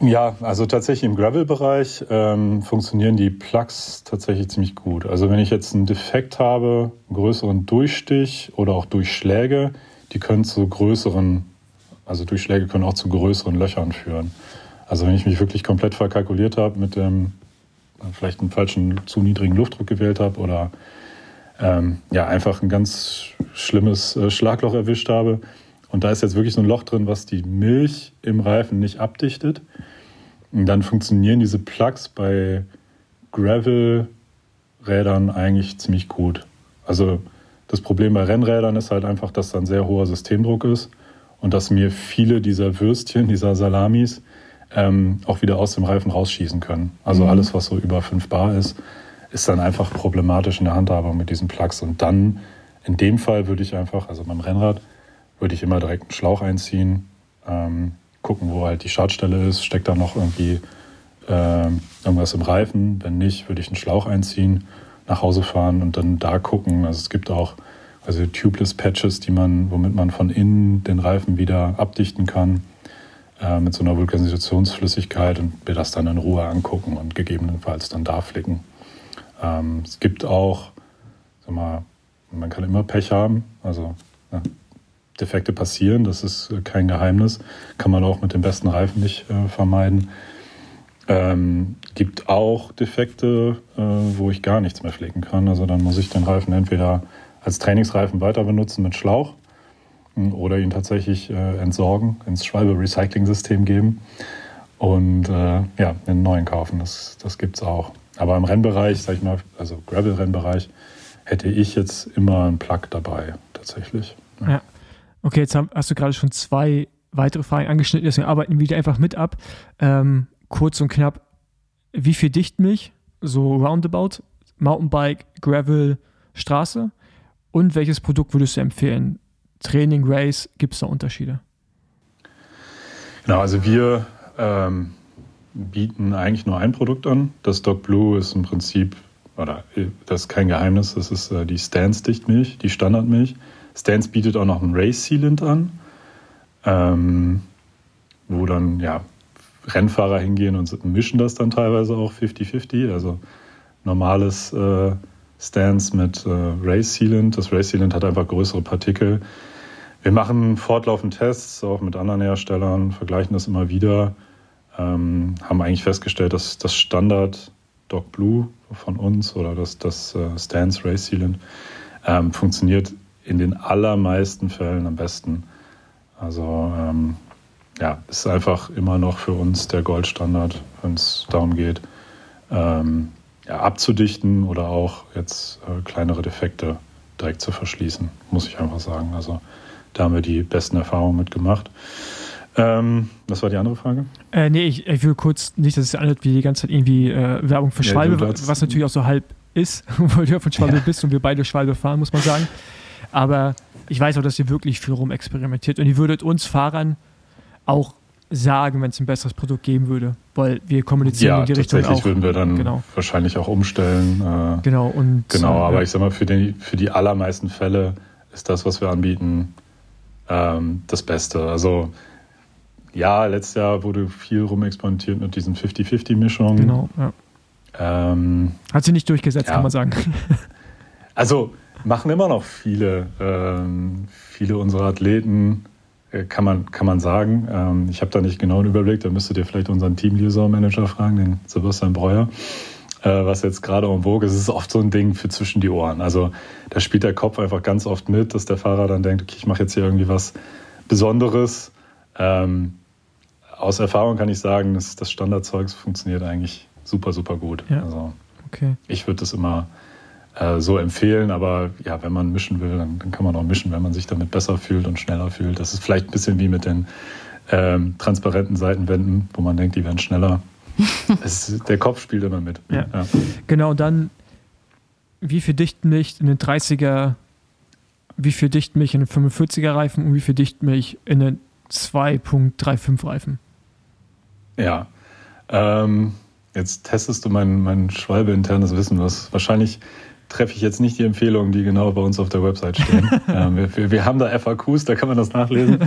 Speaker 4: ja, also tatsächlich im Gravel-Bereich ähm, funktionieren die Plugs tatsächlich ziemlich gut. Also wenn ich jetzt einen Defekt habe, einen größeren Durchstich oder auch Durchschläge, die können zu größeren, also Durchschläge können auch zu größeren Löchern führen. Also wenn ich mich wirklich komplett verkalkuliert habe mit dem, vielleicht einen falschen, zu niedrigen Luftdruck gewählt habe oder ähm, ja, einfach ein ganz schlimmes äh, Schlagloch erwischt habe. Und da ist jetzt wirklich so ein Loch drin, was die Milch im Reifen nicht abdichtet. Und dann funktionieren diese Plugs bei Gravel-Rädern eigentlich ziemlich gut. Also das Problem bei Rennrädern ist halt einfach, dass da ein sehr hoher Systemdruck ist und dass mir viele dieser Würstchen, dieser Salamis, ähm, auch wieder aus dem Reifen rausschießen können. Also mhm. alles, was so über 5 Bar ist, ist dann einfach problematisch in der Handhabung mit diesen Plugs. Und dann, in dem Fall würde ich einfach, also beim Rennrad, würde ich immer direkt einen Schlauch einziehen, ähm, gucken, wo halt die Schadstelle ist, steckt da noch irgendwie äh, irgendwas im Reifen. Wenn nicht, würde ich einen Schlauch einziehen, nach Hause fahren und dann da gucken. Also es gibt auch also Tubeless Patches, die man, womit man von innen den Reifen wieder abdichten kann äh, mit so einer Vulkanisationsflüssigkeit und mir das dann in Ruhe angucken und gegebenenfalls dann da flicken. Ähm, es gibt auch, sag mal, man kann immer Pech haben, also ja, Defekte passieren, das ist kein Geheimnis, kann man auch mit den besten Reifen nicht äh, vermeiden. Ähm, gibt auch Defekte, äh, wo ich gar nichts mehr flicken kann. Also dann muss ich den Reifen entweder als Trainingsreifen weiter benutzen mit Schlauch hm, oder ihn tatsächlich äh, entsorgen, ins Schwalbe-Recycling-System geben und äh, ja, einen neuen kaufen. Das, das gibt es auch. Aber im Rennbereich, sag ich mal, also Gravel-Rennbereich, hätte ich jetzt immer einen Plug dabei, tatsächlich.
Speaker 2: Ja. ja. Okay, jetzt hast du gerade schon zwei weitere Fragen angeschnitten, deswegen arbeiten wir die einfach mit ab. Ähm, kurz und knapp, wie viel Dichtmilch, so roundabout, Mountainbike, Gravel, Straße? Und welches Produkt würdest du empfehlen? Training, Race, gibt es da Unterschiede?
Speaker 4: Genau, also wir ähm, bieten eigentlich nur ein Produkt an. Das Dog Blue ist im Prinzip, oder das ist kein Geheimnis, das ist äh, die Stance Dichtmilch, die Standardmilch. Stance bietet auch noch einen Race Sealant an, ähm, wo dann ja Rennfahrer hingehen und mischen das dann teilweise auch 50-50. Also normales äh, Stance mit äh, Race Sealant. Das Race Sealant hat einfach größere Partikel. Wir machen fortlaufend Tests, auch mit anderen Herstellern, vergleichen das immer wieder ähm, haben eigentlich festgestellt, dass das Standard Dog Blue von uns oder das, das äh, Stance Race Sealant ähm, funktioniert in den allermeisten Fällen am besten. Also ähm, ja, ist einfach immer noch für uns der Goldstandard, wenn es darum geht, ähm, ja, abzudichten oder auch jetzt äh, kleinere Defekte direkt zu verschließen, muss ich einfach sagen. Also da haben wir die besten Erfahrungen mitgemacht. Ähm, was war die andere Frage?
Speaker 2: Äh, nee, ich, ich will kurz nicht, dass es anhört wie die ganze Zeit irgendwie äh, Werbung für Schwalbe, ja, was natürlich auch so halb ist, weil du ja von Schwalbe ja. bist und wir beide Schwalbe fahren, muss man sagen. Aber ich weiß auch, dass ihr wirklich viel rumexperimentiert und ihr würdet uns Fahrern auch sagen, wenn es ein besseres Produkt geben würde, weil wir kommunizieren
Speaker 4: ja,
Speaker 2: in die Richtung
Speaker 4: tatsächlich würden wir dann genau. wahrscheinlich auch umstellen.
Speaker 2: Äh, genau und
Speaker 4: genau, aber ja. ich sag mal für die für die allermeisten Fälle ist das, was wir anbieten, ähm, das Beste. Also ja, letztes Jahr wurde viel rumexperimentiert mit diesen 50-50-Mischungen.
Speaker 2: Genau, ja.
Speaker 4: Ähm,
Speaker 2: Hat sie nicht durchgesetzt, kann man sagen.
Speaker 4: Also machen immer noch viele, ähm, viele unserer Athleten, äh, kann, man, kann man sagen. Ähm, ich habe da nicht genau einen Überblick, da müsstet ihr vielleicht unseren Team-User-Manager fragen, den Sebastian Breuer, äh, was jetzt gerade en vogue ist. Es ist oft so ein Ding für zwischen die Ohren. Also da spielt der Kopf einfach ganz oft mit, dass der Fahrer dann denkt, okay, ich mache jetzt hier irgendwie was Besonderes. Ähm, aus Erfahrung kann ich sagen, dass das Standardzeugs funktioniert eigentlich super, super gut.
Speaker 2: Ja.
Speaker 4: Also
Speaker 2: okay.
Speaker 4: ich würde das immer äh, so empfehlen, aber ja, wenn man mischen will, dann, dann, kann man auch mischen, wenn man sich damit besser fühlt und schneller fühlt. Das ist vielleicht ein bisschen wie mit den ähm, transparenten Seitenwänden, wo man denkt, die werden schneller. es, der Kopf spielt immer mit.
Speaker 2: Ja. ja. Genau, dann wie viel Dichtmilch in den 30er, wie viel Dichtmilch in den 45er Reifen und wie viel Dichtmilch in den 2.35 Reifen?
Speaker 4: Ja. Ähm, jetzt testest du mein, mein Schwalbe-internes Wissen, was wahrscheinlich treffe ich jetzt nicht die Empfehlungen, die genau bei uns auf der Website stehen. ähm, wir, wir, haben da FAQs, da kann man das nachlesen.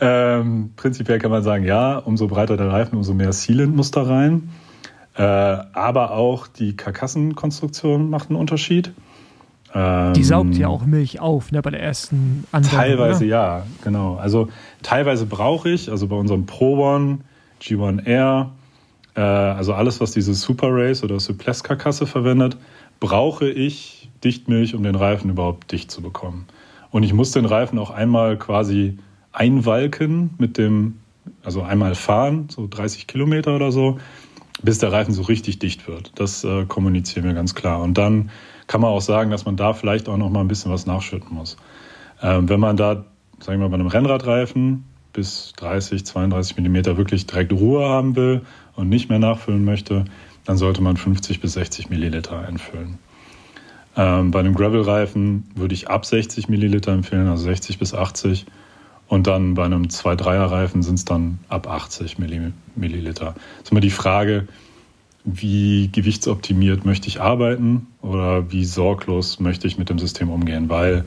Speaker 4: ähm, prinzipiell kann man sagen, ja, umso breiter der Reifen, umso mehr Sealant muss da rein. Äh, aber auch die Karkassenkonstruktion macht einen Unterschied.
Speaker 2: Die saugt ja ähm, auch Milch auf, ne, bei der ersten
Speaker 4: Anwendung. Teilweise oder? ja, genau. Also teilweise brauche ich, also bei unserem Pro One, G1 Air, äh, also alles, was diese Super Race oder Suples-Karkasse verwendet, brauche ich Dichtmilch, um den Reifen überhaupt dicht zu bekommen. Und ich muss den Reifen auch einmal quasi einwalken mit dem, also einmal fahren, so 30 Kilometer oder so, bis der Reifen so richtig dicht wird. Das äh, kommunizieren wir ganz klar. Und dann kann man auch sagen, dass man da vielleicht auch noch mal ein bisschen was nachschütten muss. Ähm, wenn man da, sagen wir mal, bei einem Rennradreifen bis 30, 32 Millimeter wirklich direkt Ruhe haben will und nicht mehr nachfüllen möchte, dann sollte man 50 bis 60 Milliliter einfüllen. Ähm, bei einem Gravel-Reifen würde ich ab 60 Milliliter empfehlen, also 60 bis 80. Und dann bei einem 2-3er-Reifen sind es dann ab 80 Milliliter. Das ist immer die Frage, wie gewichtsoptimiert möchte ich arbeiten oder wie sorglos möchte ich mit dem System umgehen, weil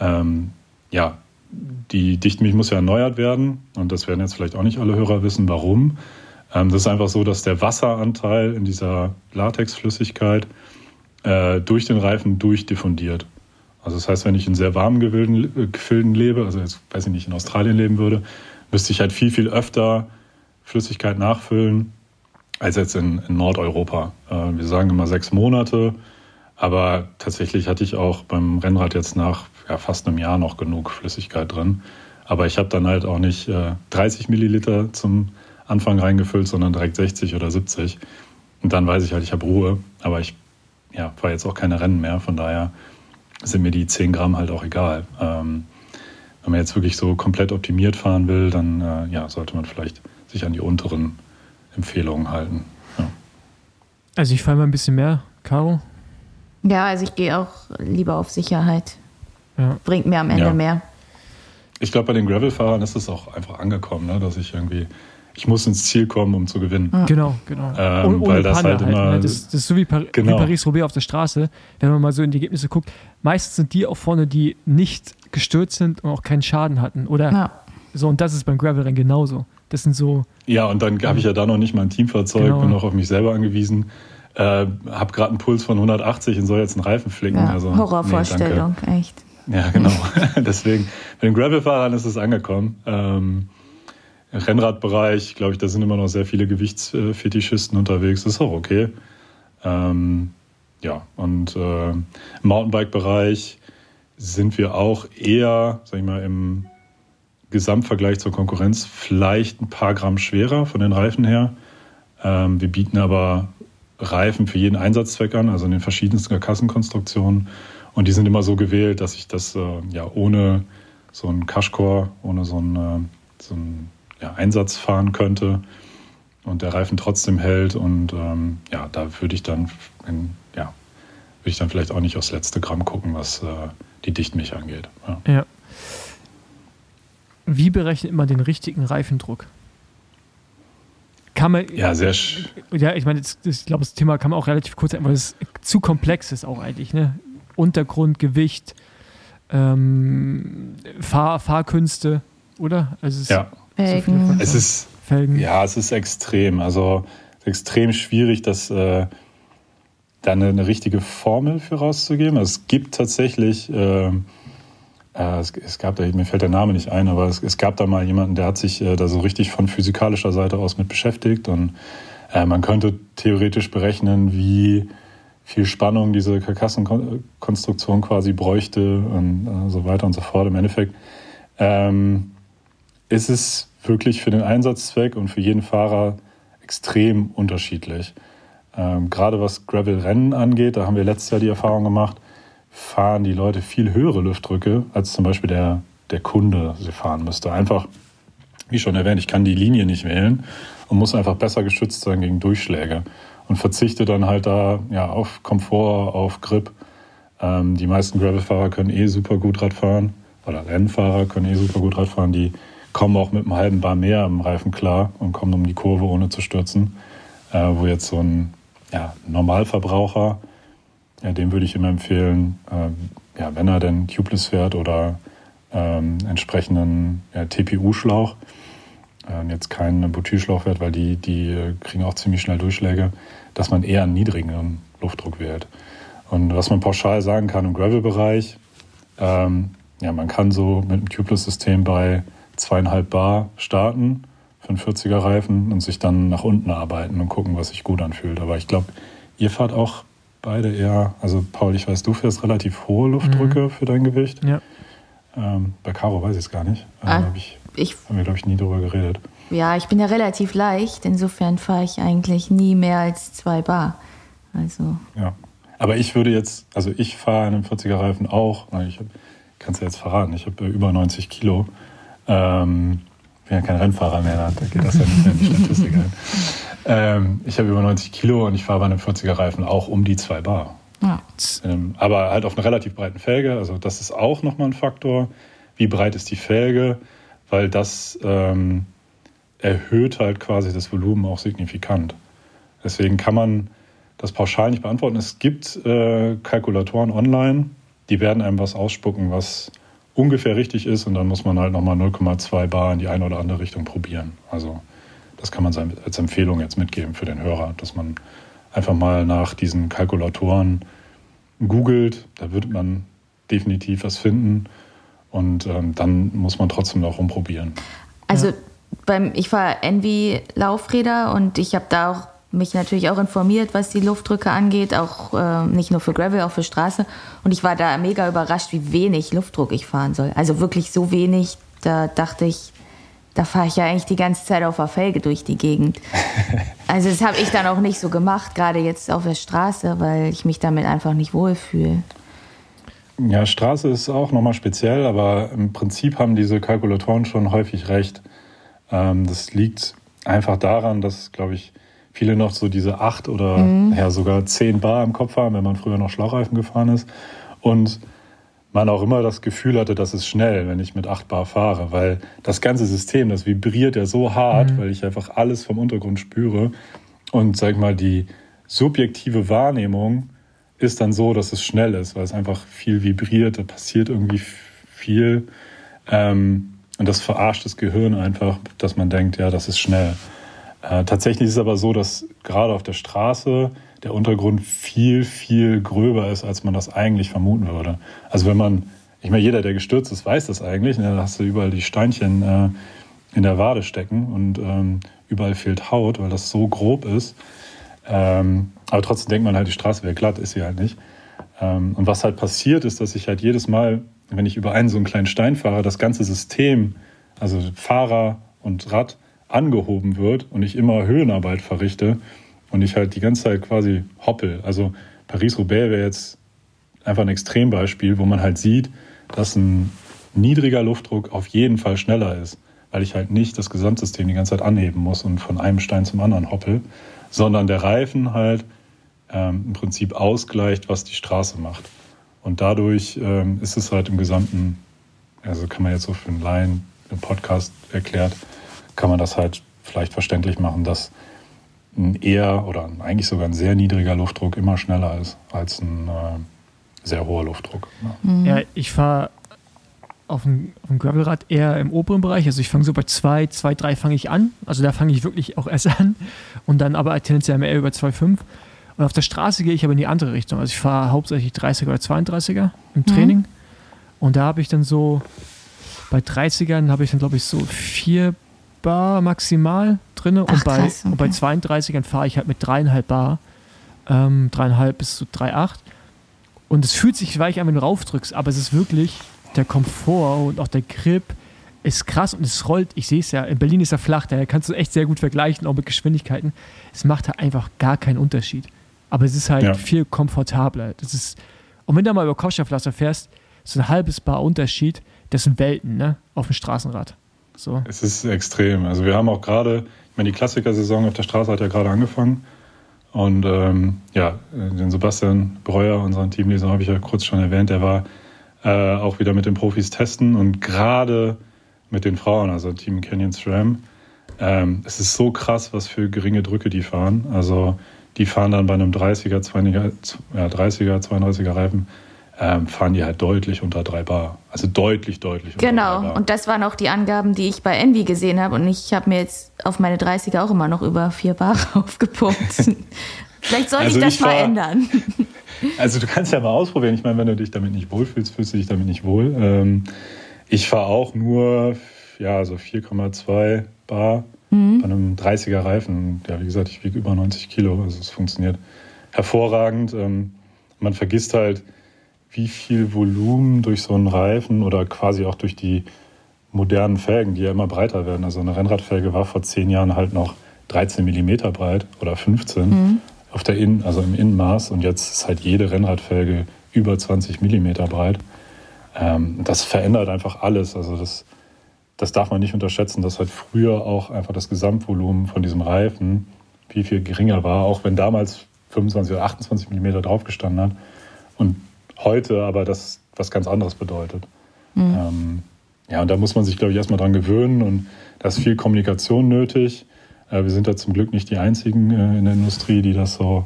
Speaker 4: ähm, ja, die Dichtmilch muss ja erneuert werden und das werden jetzt vielleicht auch nicht alle Hörer wissen, warum. Ähm, das ist einfach so, dass der Wasseranteil in dieser Latexflüssigkeit äh, durch den Reifen durchdiffundiert. Also das heißt, wenn ich in sehr warmen Gefilden lebe, also jetzt weiß ich nicht, in Australien leben würde, müsste ich halt viel, viel öfter Flüssigkeit nachfüllen, als jetzt in, in Nordeuropa. Äh, wir sagen immer sechs Monate, aber tatsächlich hatte ich auch beim Rennrad jetzt nach ja, fast einem Jahr noch genug Flüssigkeit drin. Aber ich habe dann halt auch nicht äh, 30 Milliliter zum Anfang reingefüllt, sondern direkt 60 oder 70. Und dann weiß ich halt, ich habe Ruhe. Aber ich ja, fahre jetzt auch keine Rennen mehr. Von daher sind mir die 10 Gramm halt auch egal. Ähm, wenn man jetzt wirklich so komplett optimiert fahren will, dann äh, ja, sollte man vielleicht sich an die unteren Empfehlungen halten. Ja.
Speaker 2: Also ich fahre mal ein bisschen mehr, Caro.
Speaker 3: Ja, also ich gehe auch lieber auf Sicherheit. Ja. Bringt mir am Ende ja. mehr.
Speaker 4: Ich glaube, bei den Gravel-Fahrern ist es auch einfach angekommen, ne? dass ich irgendwie, ich muss ins Ziel kommen, um zu gewinnen.
Speaker 2: Ja. Genau, genau.
Speaker 4: Ähm, ohne weil das halt, halt immer.
Speaker 2: Ne? Das, das, ist so wie, Par genau. wie Paris-Roubaix auf der Straße. Wenn man mal so in die Ergebnisse guckt, meistens sind die auch vorne, die nicht gestürzt sind und auch keinen Schaden hatten. Oder ja. so, und das ist beim Gravel-Rennen genauso. Das sind so.
Speaker 4: Ja, und dann habe ich ja da noch nicht mal ein Teamfahrzeug, genau. bin noch auf mich selber angewiesen. Äh, habe gerade einen Puls von 180 und soll jetzt einen Reifen flicken. Ja,
Speaker 3: also, Horrorvorstellung, nee, echt.
Speaker 4: Ja, genau. Deswegen, bei den Gravel-Fahrern ist es angekommen. Ähm, Rennradbereich, glaube ich, da sind immer noch sehr viele Gewichtsfetischisten unterwegs. Das ist auch okay. Ähm, ja, und äh, im Mountainbike-Bereich sind wir auch eher, sag ich mal, im Gesamtvergleich zur Konkurrenz vielleicht ein paar Gramm schwerer von den Reifen her. Ähm, wir bieten aber Reifen für jeden Einsatzzweck an, also in den verschiedensten Karkassenkonstruktionen. Und die sind immer so gewählt, dass ich das äh, ja ohne so einen Cashcore, ohne so einen, äh, so einen ja, Einsatz fahren könnte und der Reifen trotzdem hält. Und ähm, ja, da würde ich dann, in, ja, würde ich dann vielleicht auch nicht aufs letzte Gramm gucken, was äh, die Dichtmilch angeht.
Speaker 2: Ja. ja. Wie berechnet man den richtigen Reifendruck? Kann man.
Speaker 4: Ja, sehr.
Speaker 2: Ja, ich meine, das, ich glaube, das Thema kann man auch relativ kurz weil es zu komplex ist auch eigentlich. Ne? Untergrund, Gewicht, ähm, Fahr Fahrkünste, oder?
Speaker 4: Also ja. Felgen. Es ist, Felgen. Ja, es ist extrem. Also extrem schwierig, das äh, da eine, eine, richtige Formel für rauszugeben. Es gibt tatsächlich. Äh, äh, es, es, gab da, mir fällt der Name nicht ein, aber es, es gab da mal jemanden, der hat sich äh, da so richtig von physikalischer Seite aus mit beschäftigt und äh, man könnte theoretisch berechnen, wie viel Spannung diese Karkassenkonstruktion quasi bräuchte und äh, so weiter und so fort. Im Endeffekt ähm, ist es wirklich für den Einsatzzweck und für jeden Fahrer extrem unterschiedlich. Ähm, gerade was Gravel-Rennen angeht, da haben wir letztes Jahr die Erfahrung gemacht, fahren die Leute viel höhere Luftdrücke, als zum Beispiel der, der Kunde sie fahren müsste. Einfach, wie schon erwähnt, ich kann die Linie nicht wählen und muss einfach besser geschützt sein gegen Durchschläge und verzichte dann halt da ja, auf Komfort, auf Grip. Ähm, die meisten Gravelfahrer können eh super gut Rad fahren oder Rennfahrer können eh super gut Rad fahren. Die kommen auch mit einem halben Bar mehr am Reifen klar und kommen um die Kurve ohne zu stürzen. Äh, wo jetzt so ein ja, Normalverbraucher ja, dem würde ich immer empfehlen, ähm, ja, wenn er denn Tubeless fährt oder ähm, entsprechenden ja, TPU-Schlauch, äh, jetzt keinen Butylschlauch fährt, weil die, die kriegen auch ziemlich schnell Durchschläge, dass man eher einen niedrigeren Luftdruck wählt. Und was man pauschal sagen kann im Gravel-Bereich, ähm, ja, man kann so mit einem Tubeless-System bei zweieinhalb Bar starten für einen 40er Reifen und sich dann nach unten arbeiten und gucken, was sich gut anfühlt. Aber ich glaube, ihr fahrt auch beide eher, also Paul, ich weiß, du fährst relativ hohe Luftdrücke mhm. für dein Gewicht. Ja. Ähm, bei Caro weiß ich es gar nicht. Ähm, ah, hab ich, ich, haben wir, glaube ich, nie drüber geredet.
Speaker 3: Ja, ich bin ja relativ leicht, insofern fahre ich eigentlich nie mehr als zwei Bar. Also.
Speaker 4: Ja. Aber ich würde jetzt, also ich fahre einen 40er Reifen auch, ich kann es ja jetzt verraten, ich habe über 90 Kilo. Ähm, bin ja kein Rennfahrer mehr, da geht das ja nicht mehr in die Statistik ein. Ähm, ich habe über 90 Kilo und ich fahre bei einem 40er Reifen auch um die 2 Bar. Ja. Ähm, aber halt auf einer relativ breiten Felge, also das ist auch nochmal ein Faktor. Wie breit ist die Felge? Weil das ähm, erhöht halt quasi das Volumen auch signifikant. Deswegen kann man das pauschal nicht beantworten. Es gibt äh, Kalkulatoren online, die werden einem was ausspucken, was ungefähr richtig ist und dann muss man halt nochmal 0,2 Bar in die eine oder andere Richtung probieren. Also das kann man als Empfehlung jetzt mitgeben für den Hörer, dass man einfach mal nach diesen Kalkulatoren googelt. Da wird man definitiv was finden und ähm, dann muss man trotzdem noch rumprobieren.
Speaker 3: Also ja. beim, ich war Envy Laufräder und ich habe da auch mich natürlich auch informiert, was die Luftdrücke angeht, auch äh, nicht nur für Gravel, auch für Straße. Und ich war da mega überrascht, wie wenig Luftdruck ich fahren soll. Also wirklich so wenig, da dachte ich, da fahre ich ja eigentlich die ganze Zeit auf der Felge durch die Gegend. Also das habe ich dann auch nicht so gemacht, gerade jetzt auf der Straße, weil ich mich damit einfach nicht wohlfühle.
Speaker 4: Ja, Straße ist auch nochmal speziell, aber im Prinzip haben diese Kalkulatoren schon häufig recht. Ähm, das liegt einfach daran, dass, glaube ich, viele noch so diese acht oder mhm. ja, sogar zehn Bar im Kopf haben, wenn man früher noch Schlauchreifen gefahren ist. Und man auch immer das Gefühl hatte, das ist schnell, wenn ich mit 8 Bar fahre, weil das ganze System, das vibriert ja so hart, mhm. weil ich einfach alles vom Untergrund spüre. Und sag mal, die subjektive Wahrnehmung ist dann so, dass es schnell ist, weil es einfach viel vibriert, da passiert irgendwie viel. Ähm, und das verarscht das Gehirn einfach, dass man denkt, ja, das ist schnell. Äh, tatsächlich ist es aber so, dass gerade auf der Straße der Untergrund viel, viel gröber ist, als man das eigentlich vermuten würde. Also wenn man, ich meine, jeder, der gestürzt ist, weiß das eigentlich. Ne? Da hast du überall die Steinchen äh, in der Wade stecken und ähm, überall fehlt Haut, weil das so grob ist. Ähm, aber trotzdem denkt man halt, die Straße wäre glatt, ist sie halt nicht. Ähm, und was halt passiert ist, dass ich halt jedes Mal, wenn ich über einen so einen kleinen Stein fahre, das ganze System, also Fahrer und Rad, angehoben wird und ich immer Höhenarbeit verrichte und ich halt die ganze Zeit quasi hoppel. Also Paris-Roubaix wäre jetzt einfach ein Extrembeispiel, wo man halt sieht, dass ein niedriger Luftdruck auf jeden Fall schneller ist, weil ich halt nicht das Gesamtsystem die ganze Zeit anheben muss und von einem Stein zum anderen hoppel, sondern der Reifen halt ähm, im Prinzip ausgleicht, was die Straße macht. Und dadurch ähm, ist es halt im Gesamten, also kann man jetzt so für einen Laien im Podcast erklärt, kann man das halt vielleicht verständlich machen, dass ein eher oder eigentlich sogar ein sehr niedriger Luftdruck immer schneller ist als ein äh, sehr hoher Luftdruck.
Speaker 2: Ja, mhm. ja ich fahre auf dem, auf dem Gravelrad eher im oberen Bereich. Also ich fange so bei 2, 2, 3 fange ich an. Also da fange ich wirklich auch erst an. Und dann aber tendenziell mehr über 2,5. Und auf der Straße gehe ich aber in die andere Richtung. Also ich fahre hauptsächlich 30er oder 32er im Training. Mhm. Und da habe ich dann so, bei 30ern habe ich dann glaube ich so vier Bar maximal drin. Und, bei, krass, okay. und bei 32ern fahre ich halt mit dreieinhalb Bar. Ähm, dreieinhalb bis zu 3,8. Und es fühlt sich weich an, wenn du raufdrückst, aber es ist wirklich der Komfort und auch der Grip ist krass und es rollt. Ich sehe es ja, in Berlin ist er flach, daher kannst du echt sehr gut vergleichen, auch mit Geschwindigkeiten. Es macht halt einfach gar keinen Unterschied. Aber es ist halt ja. viel komfortabler. Das ist, und wenn du mal über Kopfsteinpflaster fährst, so ein halbes Bar Unterschied, das sind Welten, ne? Auf dem Straßenrad. So.
Speaker 4: Es ist extrem. Also wir haben auch gerade, ich meine, die Klassiker-Saison auf der Straße hat ja gerade angefangen. Und ähm, ja, den Sebastian Breuer, unseren Teamleser, habe ich ja kurz schon erwähnt, der war äh, auch wieder mit den Profis testen und gerade mit den Frauen, also Team Canyon SRAM. Ähm, es ist so krass, was für geringe Drücke die fahren. Also die fahren dann bei einem 30er, 20er, ja, 30er, 32er Reifen, ähm, fahren die halt deutlich unter 3 Bar. Also deutlich, deutlich
Speaker 3: unter Genau, 3 Bar. und das waren auch die Angaben, die ich bei Envy gesehen habe. Und ich habe mir jetzt auf meine 30er auch immer noch über 4 Bar aufgepumpt. Vielleicht sollte also ich das ich mal ändern.
Speaker 4: Also du kannst ja mal ausprobieren. Ich meine, wenn du dich damit nicht wohlfühlst, fühlst du dich damit nicht wohl. Ähm, ich fahre auch nur ja, so 4,2 Bar mhm. bei einem 30er Reifen. Ja, wie gesagt, ich wiege über 90 Kilo. Also es funktioniert hervorragend. Ähm, man vergisst halt, wie viel Volumen durch so einen Reifen oder quasi auch durch die modernen Felgen, die ja immer breiter werden. Also eine Rennradfelge war vor zehn Jahren halt noch 13 Millimeter breit oder 15 mhm. auf der Innen, also im Innenmaß und jetzt ist halt jede Rennradfelge über 20 Millimeter breit. Ähm, das verändert einfach alles. Also das, das darf man nicht unterschätzen, dass halt früher auch einfach das Gesamtvolumen von diesem Reifen viel, viel geringer war, auch wenn damals 25 oder 28 Millimeter draufgestanden hat. Und heute aber das was ganz anderes bedeutet. Mhm. Ähm, ja, und da muss man sich, glaube ich, erstmal dran gewöhnen und da ist viel Kommunikation nötig. Äh, wir sind da zum Glück nicht die Einzigen äh, in der Industrie, die das so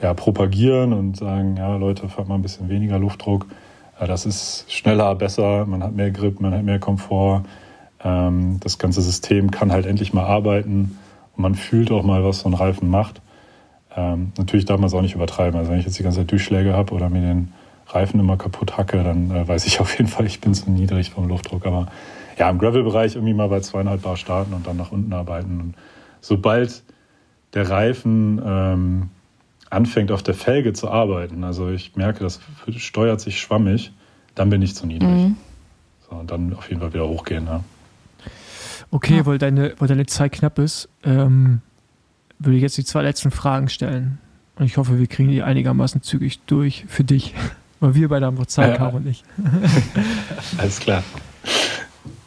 Speaker 4: ja, propagieren und sagen, ja, Leute, fahrt mal ein bisschen weniger Luftdruck. Äh, das ist schneller, besser, man hat mehr Grip, man hat mehr Komfort. Ähm, das ganze System kann halt endlich mal arbeiten und man fühlt auch mal, was so ein Reifen macht. Ähm, natürlich darf man es auch nicht übertreiben. Also wenn ich jetzt die ganze Zeit Durchschläge habe oder mir den Reifen immer kaputt hacke, dann äh, weiß ich auf jeden Fall, ich bin zu niedrig vom Luftdruck. Aber ja, im Gravel-Bereich irgendwie mal bei zweieinhalb Bar starten und dann nach unten arbeiten. Und sobald der Reifen ähm, anfängt, auf der Felge zu arbeiten, also ich merke, das steuert sich schwammig, dann bin ich zu niedrig. Mhm. So, und dann auf jeden Fall wieder hochgehen. Ja.
Speaker 2: Okay, ja. weil, deine, weil deine Zeit knapp ist, ähm, würde ich jetzt die zwei letzten Fragen stellen. Und ich hoffe, wir kriegen die einigermaßen zügig durch für dich. Weil wir beide haben Zeit, ja. und ich.
Speaker 4: Alles klar.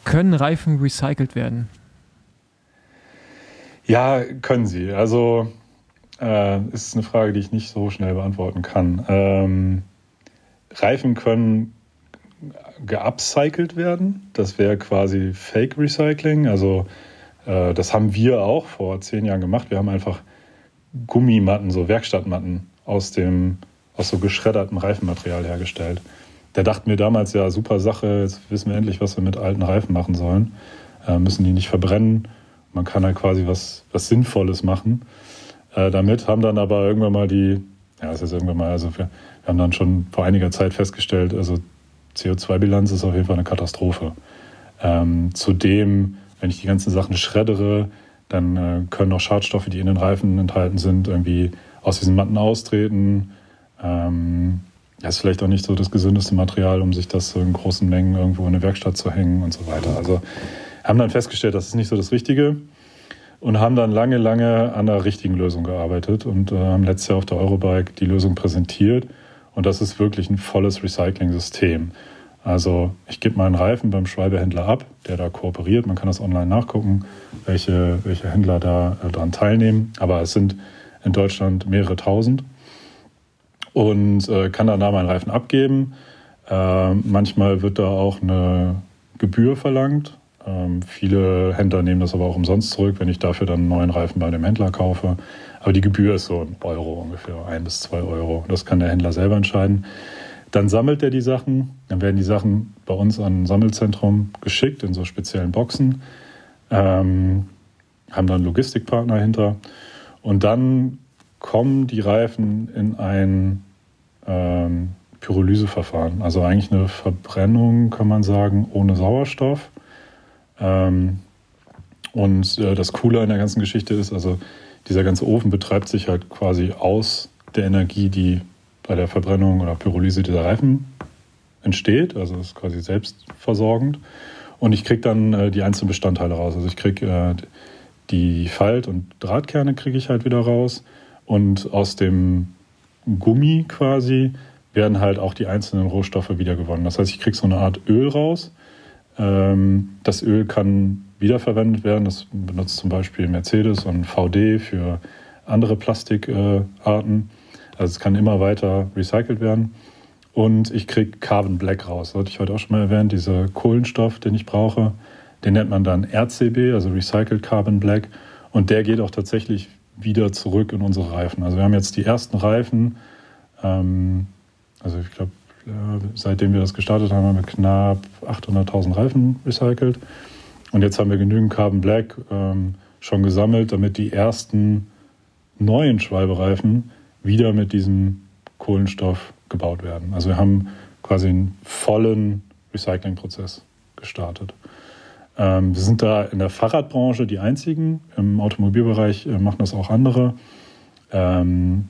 Speaker 2: Können Reifen recycelt werden?
Speaker 4: Ja, können sie. Also äh, ist eine Frage, die ich nicht so schnell beantworten kann. Ähm, Reifen können geupcycelt werden. Das wäre quasi Fake Recycling. Also äh, das haben wir auch vor zehn Jahren gemacht. Wir haben einfach Gummimatten, so Werkstattmatten aus dem aus so geschreddertem Reifenmaterial hergestellt. Der dachte mir damals, ja, super Sache, jetzt wissen wir endlich, was wir mit alten Reifen machen sollen. Äh, müssen die nicht verbrennen. Man kann halt quasi was, was Sinnvolles machen äh, damit. Haben dann aber irgendwann mal die, ja, ist irgendwann mal, also wir, wir haben dann schon vor einiger Zeit festgestellt, also CO2-Bilanz ist auf jeden Fall eine Katastrophe. Ähm, zudem, wenn ich die ganzen Sachen schreddere, dann äh, können auch Schadstoffe, die in den Reifen enthalten sind, irgendwie aus diesen Matten austreten. Ähm, das ist vielleicht auch nicht so das gesündeste Material, um sich das in großen Mengen irgendwo in eine Werkstatt zu hängen und so weiter. Also haben dann festgestellt, das ist nicht so das Richtige und haben dann lange, lange an der richtigen Lösung gearbeitet und äh, haben letztes Jahr auf der Eurobike die Lösung präsentiert. Und das ist wirklich ein volles Recycling-System. Also ich gebe meinen Reifen beim Schwalbehändler ab, der da kooperiert. Man kann das online nachgucken, welche, welche Händler da äh, daran teilnehmen. Aber es sind in Deutschland mehrere tausend und äh, kann dann da meinen Reifen abgeben. Äh, manchmal wird da auch eine Gebühr verlangt. Ähm, viele Händler nehmen das aber auch umsonst zurück, wenn ich dafür dann einen neuen Reifen bei dem Händler kaufe. Aber die Gebühr ist so ein Euro ungefähr, ein bis zwei Euro. Das kann der Händler selber entscheiden. Dann sammelt er die Sachen. Dann werden die Sachen bei uns an ein Sammelzentrum geschickt in so speziellen Boxen. Ähm, haben dann Logistikpartner hinter. Und dann kommen die Reifen in ein ähm, Pyrolyseverfahren. Also eigentlich eine Verbrennung, kann man sagen, ohne Sauerstoff. Ähm, und äh, das Coole an der ganzen Geschichte ist, also dieser ganze Ofen betreibt sich halt quasi aus der Energie, die bei der Verbrennung oder Pyrolyse dieser Reifen entsteht. Also ist quasi selbstversorgend. Und ich kriege dann äh, die einzelnen Bestandteile raus. Also ich kriege äh, die Falt- und Drahtkerne kriege ich halt wieder raus. Und aus dem Gummi quasi werden halt auch die einzelnen Rohstoffe wiedergewonnen. Das heißt, ich kriege so eine Art Öl raus. Ähm, das Öl kann wiederverwendet werden. Das benutzt zum Beispiel Mercedes und VD für andere Plastikarten. Also es kann immer weiter recycelt werden. Und ich kriege Carbon Black raus. Das hatte ich heute auch schon mal erwähnt. Dieser Kohlenstoff, den ich brauche, den nennt man dann RCB, also Recycled Carbon Black. Und der geht auch tatsächlich wieder zurück in unsere Reifen. Also wir haben jetzt die ersten Reifen, ähm, also ich glaube, seitdem wir das gestartet haben, haben wir knapp 800.000 Reifen recycelt. Und jetzt haben wir genügend Carbon Black ähm, schon gesammelt, damit die ersten neuen Schwalbereifen wieder mit diesem Kohlenstoff gebaut werden. Also wir haben quasi einen vollen Recyclingprozess gestartet. Ähm, wir sind da in der Fahrradbranche die einzigen. Im Automobilbereich äh, machen das auch andere. Ähm,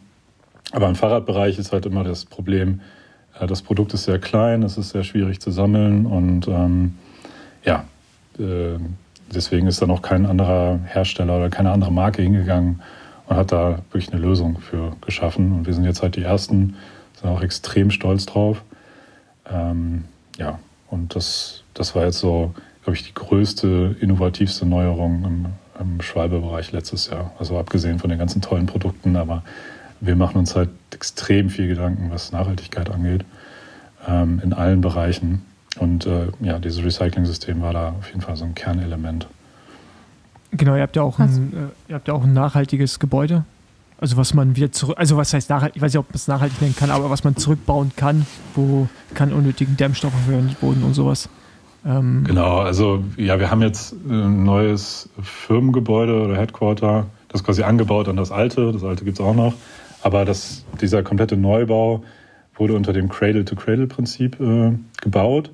Speaker 4: aber im Fahrradbereich ist halt immer das Problem, äh, das Produkt ist sehr klein, es ist sehr schwierig zu sammeln und ähm, ja, äh, deswegen ist da noch kein anderer Hersteller oder keine andere Marke hingegangen und hat da wirklich eine Lösung für geschaffen. Und wir sind jetzt halt die Ersten, sind auch extrem stolz drauf. Ähm, ja, und das, das war jetzt so, glaube ich, die größte, innovativste Neuerung im, im Schwalbe-Bereich letztes Jahr. Also abgesehen von den ganzen tollen Produkten, aber wir machen uns halt extrem viel Gedanken, was Nachhaltigkeit angeht, ähm, in allen Bereichen. Und äh, ja, dieses Recycling-System war da auf jeden Fall so ein Kernelement.
Speaker 2: Genau, ihr habt ja auch, ein, äh, ihr habt ja auch ein nachhaltiges Gebäude. Also was man wieder zurück, also was heißt nachhaltig, ich weiß nicht, ob man es nachhaltig nennen kann, aber was man zurückbauen kann, wo kann unnötigen Dämmstoffe für den Boden und sowas.
Speaker 4: Ähm genau, also ja, wir haben jetzt ein neues Firmengebäude oder Headquarter, das ist quasi angebaut an das alte, das alte gibt es auch noch, aber das, dieser komplette Neubau wurde unter dem Cradle-to-Cradle-Prinzip äh, gebaut.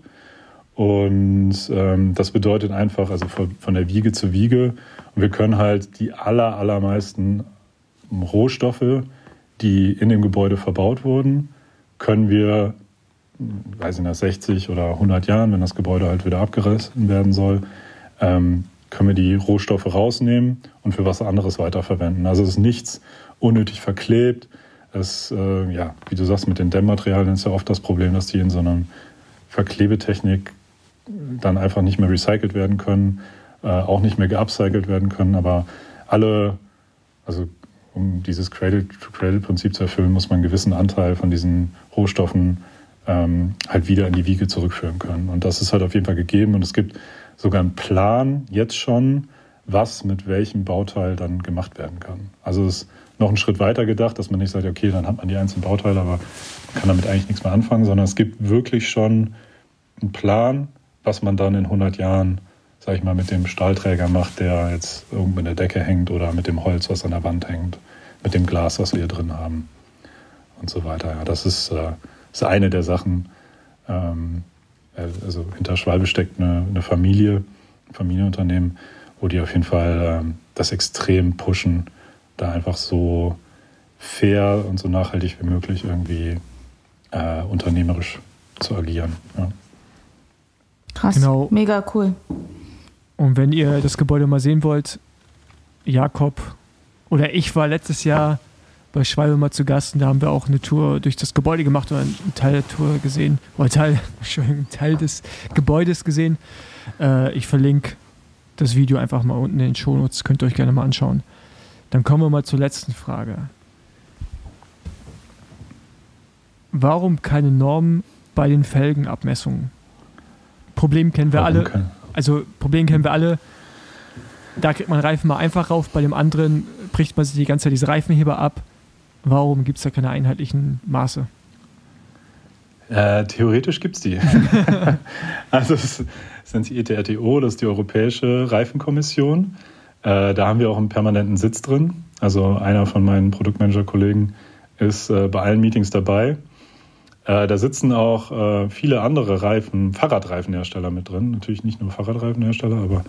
Speaker 4: Und ähm, das bedeutet einfach, also von, von, der Wiege zu Wiege. Und wir können halt die aller, allermeisten Rohstoffe, die in dem Gebäude verbaut wurden, können wir, weiß ich nicht, nach 60 oder 100 Jahren, wenn das Gebäude halt wieder abgerissen werden soll, ähm, können wir die Rohstoffe rausnehmen und für was anderes weiterverwenden. Also es ist nichts unnötig verklebt. Es, äh, ja, wie du sagst, mit den Dämmmaterialien ist ja oft das Problem, dass die in so einer Verklebetechnik dann einfach nicht mehr recycelt werden können, äh, auch nicht mehr geupcycelt werden können. Aber alle, also um dieses Cradle-to-Cradle-Prinzip zu erfüllen, muss man einen gewissen Anteil von diesen Rohstoffen ähm, halt wieder in die Wiege zurückführen können. Und das ist halt auf jeden Fall gegeben. Und es gibt sogar einen Plan jetzt schon, was mit welchem Bauteil dann gemacht werden kann. Also es ist noch einen Schritt weiter gedacht, dass man nicht sagt, okay, dann hat man die einzelnen Bauteile, aber man kann damit eigentlich nichts mehr anfangen, sondern es gibt wirklich schon einen Plan, was man dann in 100 Jahren, sag ich mal, mit dem Stahlträger macht, der jetzt irgendwo in der Decke hängt oder mit dem Holz, was an der Wand hängt, mit dem Glas, was wir hier drin haben und so weiter. Ja, das ist, äh, ist eine der Sachen. Ähm, äh, also hinter Schwalbe steckt eine, eine Familie, ein Familienunternehmen, wo die auf jeden Fall ähm, das extrem pushen, da einfach so fair und so nachhaltig wie möglich irgendwie äh, unternehmerisch zu agieren. Ja.
Speaker 3: Krass, genau. mega cool.
Speaker 2: Und wenn ihr das Gebäude mal sehen wollt, Jakob oder ich war letztes Jahr bei Schwalbe mal zu Gast und da haben wir auch eine Tour durch das Gebäude gemacht oder einen Teil der Tour gesehen, oder Teil, einen Teil des Gebäudes gesehen. Äh, ich verlinke das Video einfach mal unten in den Shownotes, könnt ihr euch gerne mal anschauen. Dann kommen wir mal zur letzten Frage. Warum keine Normen bei den Felgenabmessungen? Problem kennen wir Warum alle. Kann? Also Problem kennen wir alle. Da kriegt man Reifen mal einfach rauf, bei dem anderen bricht man sich die ganze Zeit diese Reifenheber ab. Warum gibt es da keine einheitlichen Maße?
Speaker 4: Äh, theoretisch gibt es die. also es sind die ETRTO, das ist die Europäische Reifenkommission. Äh, da haben wir auch einen permanenten Sitz drin. Also einer von meinen Produktmanager-Kollegen ist äh, bei allen Meetings dabei. Äh, da sitzen auch äh, viele andere Reifen, Fahrradreifenhersteller mit drin. Natürlich nicht nur Fahrradreifenhersteller, aber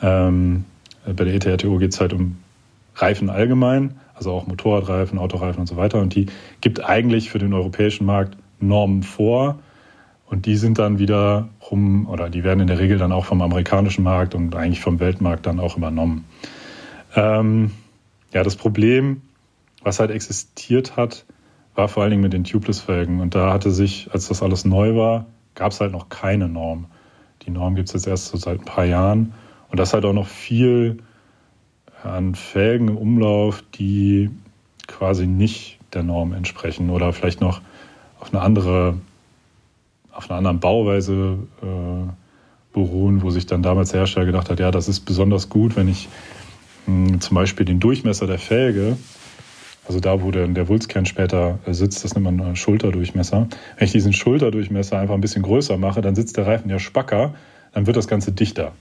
Speaker 4: ähm, bei der ETRTO geht es halt um Reifen allgemein, also auch Motorradreifen, Autoreifen und so weiter. Und die gibt eigentlich für den europäischen Markt Normen vor. Und die sind dann wieder rum, oder die werden in der Regel dann auch vom amerikanischen Markt und eigentlich vom Weltmarkt dann auch übernommen. Ähm, ja, das Problem, was halt existiert hat, war vor allen Dingen mit den Tubeless-Felgen. Und da hatte sich, als das alles neu war, gab es halt noch keine Norm. Die Norm gibt es jetzt erst so seit ein paar Jahren. Und das halt auch noch viel an Felgen im Umlauf, die quasi nicht der Norm entsprechen oder vielleicht noch auf eine andere, auf einer anderen Bauweise äh, beruhen, wo sich dann damals der Hersteller gedacht hat, ja, das ist besonders gut, wenn ich mh, zum Beispiel den Durchmesser der Felge, also da, wo der, der Wulstkern später äh, sitzt, das nennt man Schulterdurchmesser. Wenn ich diesen Schulterdurchmesser einfach ein bisschen größer mache, dann sitzt der Reifen ja spacker, dann wird das Ganze dichter.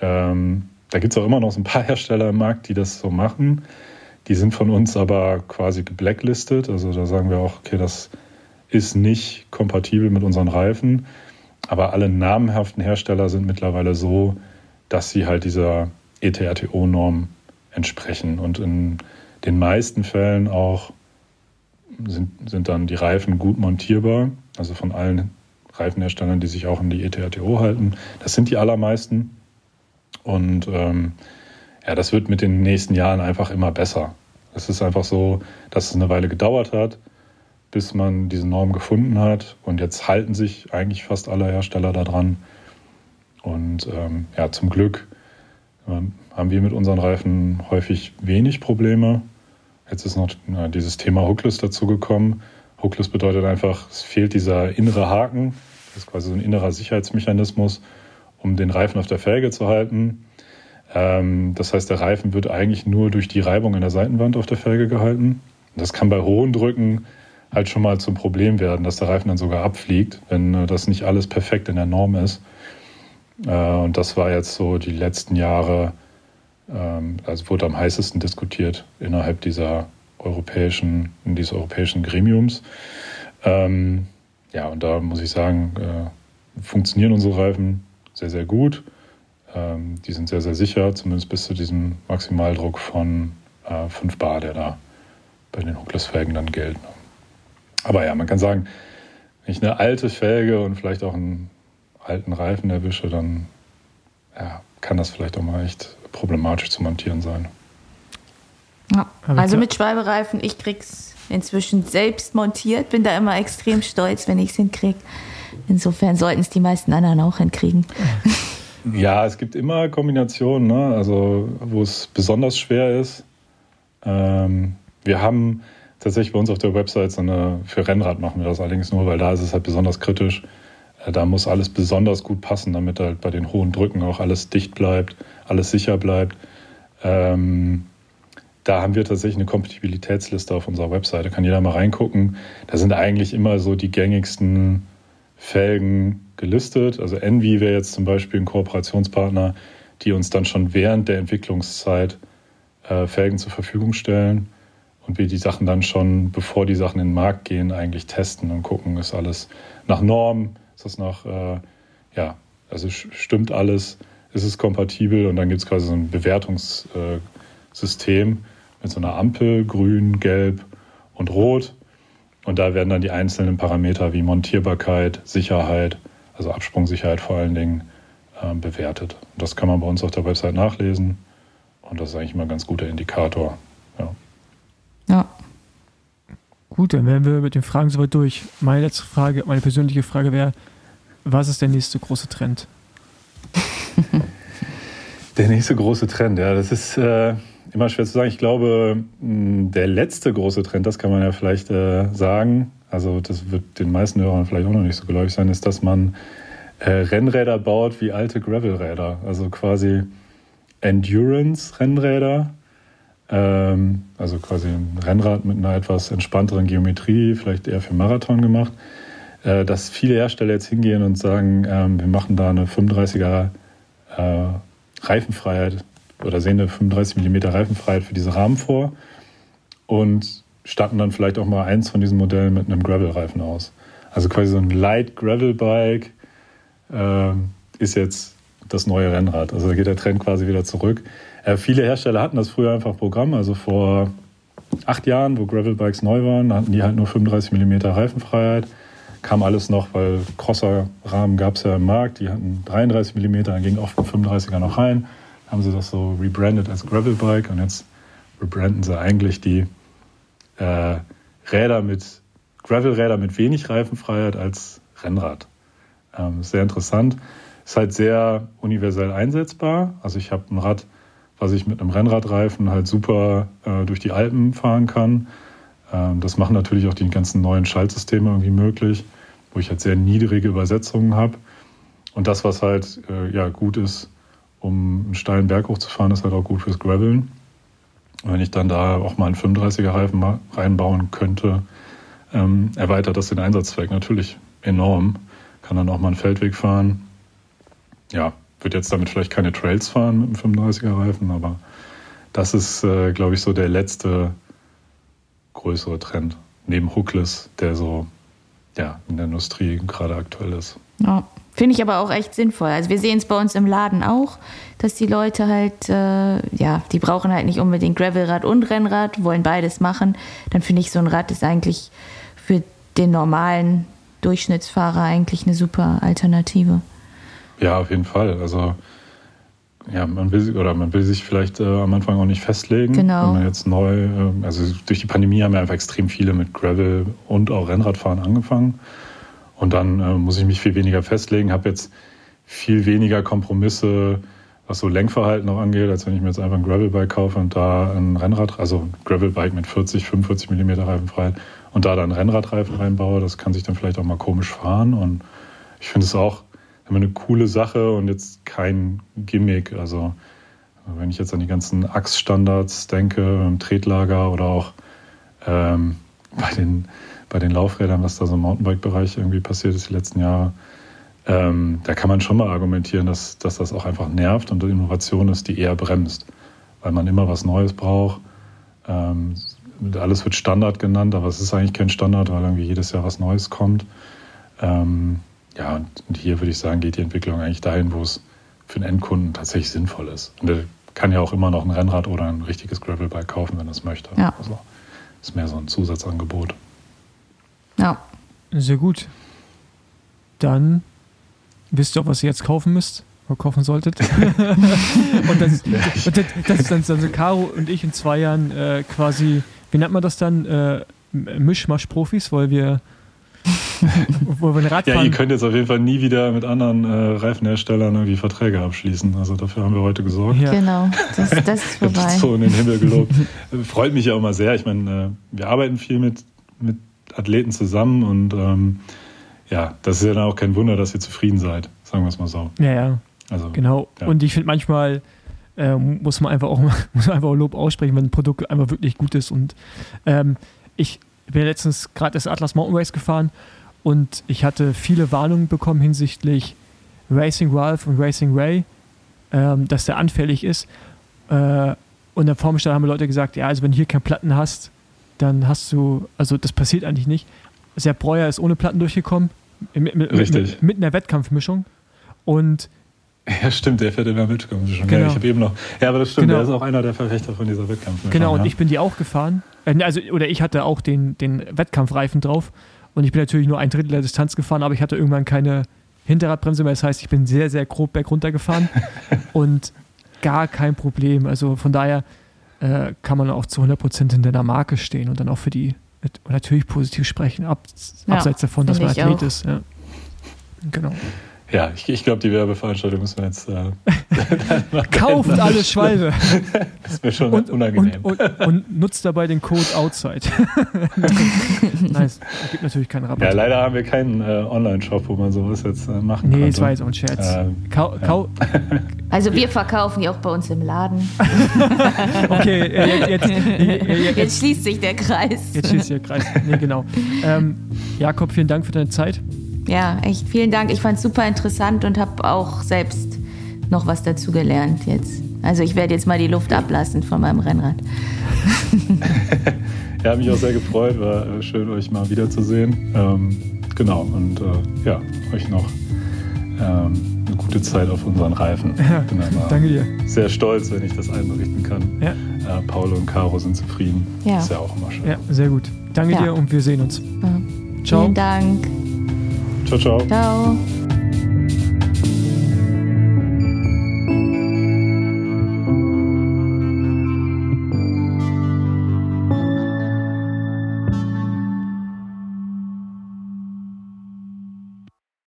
Speaker 4: Ähm, da gibt es auch immer noch so ein paar Hersteller im Markt, die das so machen. Die sind von uns aber quasi geblacklistet. Also da sagen wir auch, okay, das ist nicht kompatibel mit unseren Reifen. Aber alle namenhaften Hersteller sind mittlerweile so, dass sie halt dieser ETRTO-Norm entsprechen. Und in den meisten Fällen auch sind, sind dann die Reifen gut montierbar. Also von allen Reifenherstellern, die sich auch an die ETRTO halten. Das sind die allermeisten. Und ähm, ja, das wird mit den nächsten Jahren einfach immer besser. Es ist einfach so, dass es eine Weile gedauert hat, bis man diese Norm gefunden hat. Und jetzt halten sich eigentlich fast alle Hersteller daran. Und ähm, ja, zum Glück ähm, haben wir mit unseren Reifen häufig wenig Probleme. Jetzt ist noch na, dieses Thema Hookless dazugekommen. Hookless bedeutet einfach, es fehlt dieser innere Haken. Das ist quasi so ein innerer Sicherheitsmechanismus, um den Reifen auf der Felge zu halten. Ähm, das heißt, der Reifen wird eigentlich nur durch die Reibung in der Seitenwand auf der Felge gehalten. Das kann bei hohen Drücken halt schon mal zum Problem werden, dass der Reifen dann sogar abfliegt, wenn äh, das nicht alles perfekt in der Norm ist. Äh, und das war jetzt so die letzten Jahre, ähm, also wurde am heißesten diskutiert innerhalb dieser europäischen, dieses europäischen Gremiums. Ähm, ja, und da muss ich sagen, äh, funktionieren unsere Reifen sehr, sehr gut. Ähm, die sind sehr, sehr sicher, zumindest bis zu diesem Maximaldruck von äh, 5 Bar, der da bei den Hookless-Felgen dann gilt. Aber ja, man kann sagen, wenn ich eine alte Felge und vielleicht auch einen alten Reifen erwische, dann ja, kann das vielleicht auch mal echt problematisch zu montieren sein.
Speaker 3: Ja, also mit Schwalbereifen, ich krieg's inzwischen selbst montiert, bin da immer extrem stolz, wenn ich es hinkriege. Insofern sollten es die meisten anderen auch hinkriegen.
Speaker 4: Ja, es gibt immer Kombinationen, ne? also wo es besonders schwer ist. Ähm, wir haben tatsächlich bei uns auf der Website so eine, für Rennrad machen wir das allerdings nur, weil da ist es halt besonders kritisch. Äh, da muss alles besonders gut passen, damit halt bei den hohen Drücken auch alles dicht bleibt, alles sicher bleibt. Ähm, da haben wir tatsächlich eine Kompatibilitätsliste auf unserer Webseite, kann jeder mal reingucken. Da sind eigentlich immer so die gängigsten Felgen gelistet. Also Envy wäre jetzt zum Beispiel ein Kooperationspartner, die uns dann schon während der Entwicklungszeit äh, Felgen zur Verfügung stellen und wir die Sachen dann schon, bevor die Sachen in den Markt gehen, eigentlich testen und gucken, ist alles nach Norm, ist das nach, äh, ja, also stimmt alles, ist es kompatibel und dann gibt es quasi so ein Bewertungssystem äh, mit so einer Ampel, grün, gelb und rot. Und da werden dann die einzelnen Parameter wie Montierbarkeit, Sicherheit, also Absprungsicherheit vor allen Dingen, äh, bewertet. Und das kann man bei uns auf der Website nachlesen. Und das ist eigentlich immer ein ganz guter Indikator. Ja.
Speaker 3: ja.
Speaker 2: Gut, dann wären wir mit den Fragen soweit durch. Meine letzte Frage, meine persönliche Frage wäre, was ist der nächste große Trend?
Speaker 4: der nächste große Trend, ja, das ist äh, immer schwer zu sagen. Ich glaube, der letzte große Trend, das kann man ja vielleicht äh, sagen, also das wird den meisten Hörern vielleicht auch noch nicht so geläufig sein, ist, dass man äh, Rennräder baut wie alte Gravelräder. Also quasi Endurance-Rennräder. Ähm, also quasi ein Rennrad mit einer etwas entspannteren Geometrie, vielleicht eher für Marathon gemacht. Äh, dass viele Hersteller jetzt hingehen und sagen, ähm, wir machen da eine 35er äh, Reifenfreiheit oder sehen eine 35 mm Reifenfreiheit für diese Rahmen vor und statten dann vielleicht auch mal eins von diesen Modellen mit einem Gravel-Reifen aus. Also quasi so ein Light Gravel-Bike äh, ist jetzt das neue Rennrad. Also da geht der Trend quasi wieder zurück. Äh, viele Hersteller hatten das früher einfach Programm. Also vor acht Jahren, wo Gravel-Bikes neu waren, hatten die halt nur 35 mm Reifenfreiheit. Kam alles noch, weil Crosser-Rahmen gab es ja im Markt. Die hatten 33 mm, dann ging oft ein 35er noch rein. Haben sie das so rebrandet als Gravel-Bike und jetzt rebranden sie eigentlich die äh, Räder mit, Gravel-Räder mit wenig Reifenfreiheit als Rennrad. Ähm, sehr interessant. Ist halt sehr universell einsetzbar. Also ich habe ein Rad, was ich mit einem Rennradreifen halt super äh, durch die Alpen fahren kann. Ähm, das machen natürlich auch die ganzen neuen Schaltsysteme irgendwie möglich, wo ich halt sehr niedrige Übersetzungen habe. Und das, was halt äh, ja, gut ist, um einen steilen Berg hochzufahren, ist halt auch gut fürs Graveln. Wenn ich dann da auch mal einen 35er Reifen reinbauen könnte, ähm, erweitert das den Einsatzzweck natürlich enorm. Kann dann auch mal einen Feldweg fahren. Ja, wird jetzt damit vielleicht keine Trails fahren mit einem 35er Reifen, aber das ist, äh, glaube ich, so der letzte größere Trend. Neben Hookless, der so ja, in der Industrie gerade aktuell ist.
Speaker 3: Ja. Finde ich aber auch echt sinnvoll. Also wir sehen es bei uns im Laden auch, dass die Leute halt, äh, ja, die brauchen halt nicht unbedingt Gravelrad und Rennrad, wollen beides machen. Dann finde ich, so ein Rad ist eigentlich für den normalen Durchschnittsfahrer eigentlich eine super Alternative.
Speaker 4: Ja, auf jeden Fall. Also ja, man will oder man will sich vielleicht äh, am Anfang auch nicht festlegen.
Speaker 3: Genau.
Speaker 4: Wenn man jetzt neu, äh, also durch die Pandemie haben ja einfach extrem viele mit Gravel und auch Rennradfahren angefangen. Und dann äh, muss ich mich viel weniger festlegen, habe jetzt viel weniger Kompromisse, was so Lenkverhalten auch angeht, als wenn ich mir jetzt einfach ein Gravelbike kaufe und da ein Rennrad, also ein Gravelbike mit 40, 45 mm Reifenfreiheit und da dann Rennradreifen reinbaue. Das kann sich dann vielleicht auch mal komisch fahren. Und ich finde es auch immer eine coole Sache und jetzt kein Gimmick. Also wenn ich jetzt an die ganzen Achsstandards denke, im Tretlager oder auch ähm, bei den bei den Laufrädern, was da so im Mountainbike-Bereich irgendwie passiert ist die letzten Jahre, ähm, da kann man schon mal argumentieren, dass, dass das auch einfach nervt und Innovation ist, die eher bremst, weil man immer was Neues braucht. Ähm, alles wird Standard genannt, aber es ist eigentlich kein Standard, weil irgendwie jedes Jahr was Neues kommt. Ähm, ja, und hier würde ich sagen, geht die Entwicklung eigentlich dahin, wo es für den Endkunden tatsächlich sinnvoll ist. Und der kann ja auch immer noch ein Rennrad oder ein richtiges Gravelbike kaufen, wenn er es möchte.
Speaker 3: Ja.
Speaker 4: Also ist mehr so ein Zusatzangebot.
Speaker 3: Ja.
Speaker 2: Sehr gut. Dann wisst ihr auch, was ihr jetzt kaufen müsst oder kaufen solltet. und das, und das, das ist dann, dann so Caro und ich in zwei Jahren äh, quasi, wie nennt man das dann? Äh, Mischmasch-Profis, weil wir wo wir ein Rad
Speaker 4: Ja, ihr könnt jetzt auf jeden Fall nie wieder mit anderen äh, Reifenherstellern irgendwie Verträge abschließen. Also dafür haben wir heute gesorgt.
Speaker 2: Ja.
Speaker 3: Genau, das, das ist
Speaker 4: Ich habe
Speaker 3: vorbei.
Speaker 4: so in den Himmel gelobt. Freut mich ja auch mal sehr. Ich meine, äh, wir arbeiten viel mit, mit Athleten zusammen und ähm, ja, das ist ja dann auch kein Wunder, dass ihr zufrieden seid, sagen wir es mal so.
Speaker 2: Ja, ja,
Speaker 4: Also,
Speaker 2: genau.
Speaker 4: Ja.
Speaker 2: Und ich finde manchmal äh, muss man einfach auch muss man einfach auch Lob aussprechen, wenn ein Produkt einfach wirklich gut ist. Und ähm, ich bin letztens gerade das Atlas Mountain Race gefahren und ich hatte viele Warnungen bekommen hinsichtlich Racing Ralph und Racing Ray, ähm, dass der anfällig ist. Äh, und dann vor mir stand, haben Leute gesagt, ja, also wenn du hier keine Platten hast, dann hast du, also das passiert eigentlich nicht. Sepp Breuer ist ohne Platten durchgekommen, mit, mit,
Speaker 4: Richtig.
Speaker 2: mit, mit einer Wettkampfmischung. Und
Speaker 4: Ja, stimmt, der fährt in der Wettkampfmischung.
Speaker 2: Genau.
Speaker 4: Ja, ich habe eben noch. Ja, aber das stimmt,
Speaker 2: Genau.
Speaker 4: der ist auch einer der Verfechter von dieser Wettkampfmischung.
Speaker 2: Genau, und
Speaker 4: ja.
Speaker 2: ich bin die auch gefahren. Äh, Also, oder ich hatte auch den, den Wettkampfreifen drauf. Und ich bin natürlich nur ein Drittel der Distanz gefahren, aber ich hatte irgendwann keine Hinterradbremse mehr. Das heißt, ich bin sehr, sehr grob bergunter gefahren und gar kein Problem. Also von daher äh, kann man auch zu 100% hinter der Marke stehen und dann auch für die natürlich positiv sprechen, ab,
Speaker 3: Ja,
Speaker 2: abseits davon, dass man Athlet
Speaker 3: auch.
Speaker 2: ist. Ja. Genau.
Speaker 4: Ja, ich, ich glaube, die Werbeveranstaltung müssen wir jetzt. Äh,
Speaker 2: Kauft alle Schwalbe
Speaker 4: das ist mir schon
Speaker 2: und,
Speaker 4: unangenehm.
Speaker 2: und, und, und nutzt dabei den Code OUTSIDE. nice. Es gibt natürlich keinen Rabatt.
Speaker 4: ja, leider haben wir keinen äh, Online-Shop, wo man sowas jetzt äh, machen
Speaker 2: Nee,
Speaker 4: könnte.
Speaker 2: das war jetzt auch ein Scherz.
Speaker 4: Ähm,
Speaker 2: Kau, kau,
Speaker 3: Also wir verkaufen die auch bei uns im Laden.
Speaker 2: okay, äh, jetzt, jetzt, jetzt,
Speaker 3: Jetzt schließt sich der Kreis.
Speaker 2: jetzt schließt der Kreis. Nee, genau. Ähm, Jakob, vielen Dank für deine Zeit.
Speaker 3: Ja, echt vielen Dank. Ich fand es super interessant und habe auch selbst noch was dazu gelernt jetzt. Also ich werde jetzt mal die Luft ablassen von meinem Rennrad.
Speaker 4: Ja, mich auch sehr gefreut. War äh, schön, euch mal wiederzusehen. Ähm, genau, und äh, ja, euch noch ähm, eine gute Zeit auf unseren Reifen.
Speaker 2: Ja,
Speaker 4: Bin mal
Speaker 2: Danke dir.
Speaker 4: sehr stolz, wenn ich das allen berichten kann.
Speaker 2: Ja,
Speaker 4: Äh, Paul und Caro sind zufrieden.
Speaker 3: Ja.
Speaker 4: Ist ja auch immer schön.
Speaker 2: ja sehr gut. Danke
Speaker 3: Ja.
Speaker 2: dir und wir sehen uns.
Speaker 3: Ja.
Speaker 2: Ciao.
Speaker 3: Vielen Dank.
Speaker 4: Ciao, ciao.
Speaker 3: Ciao.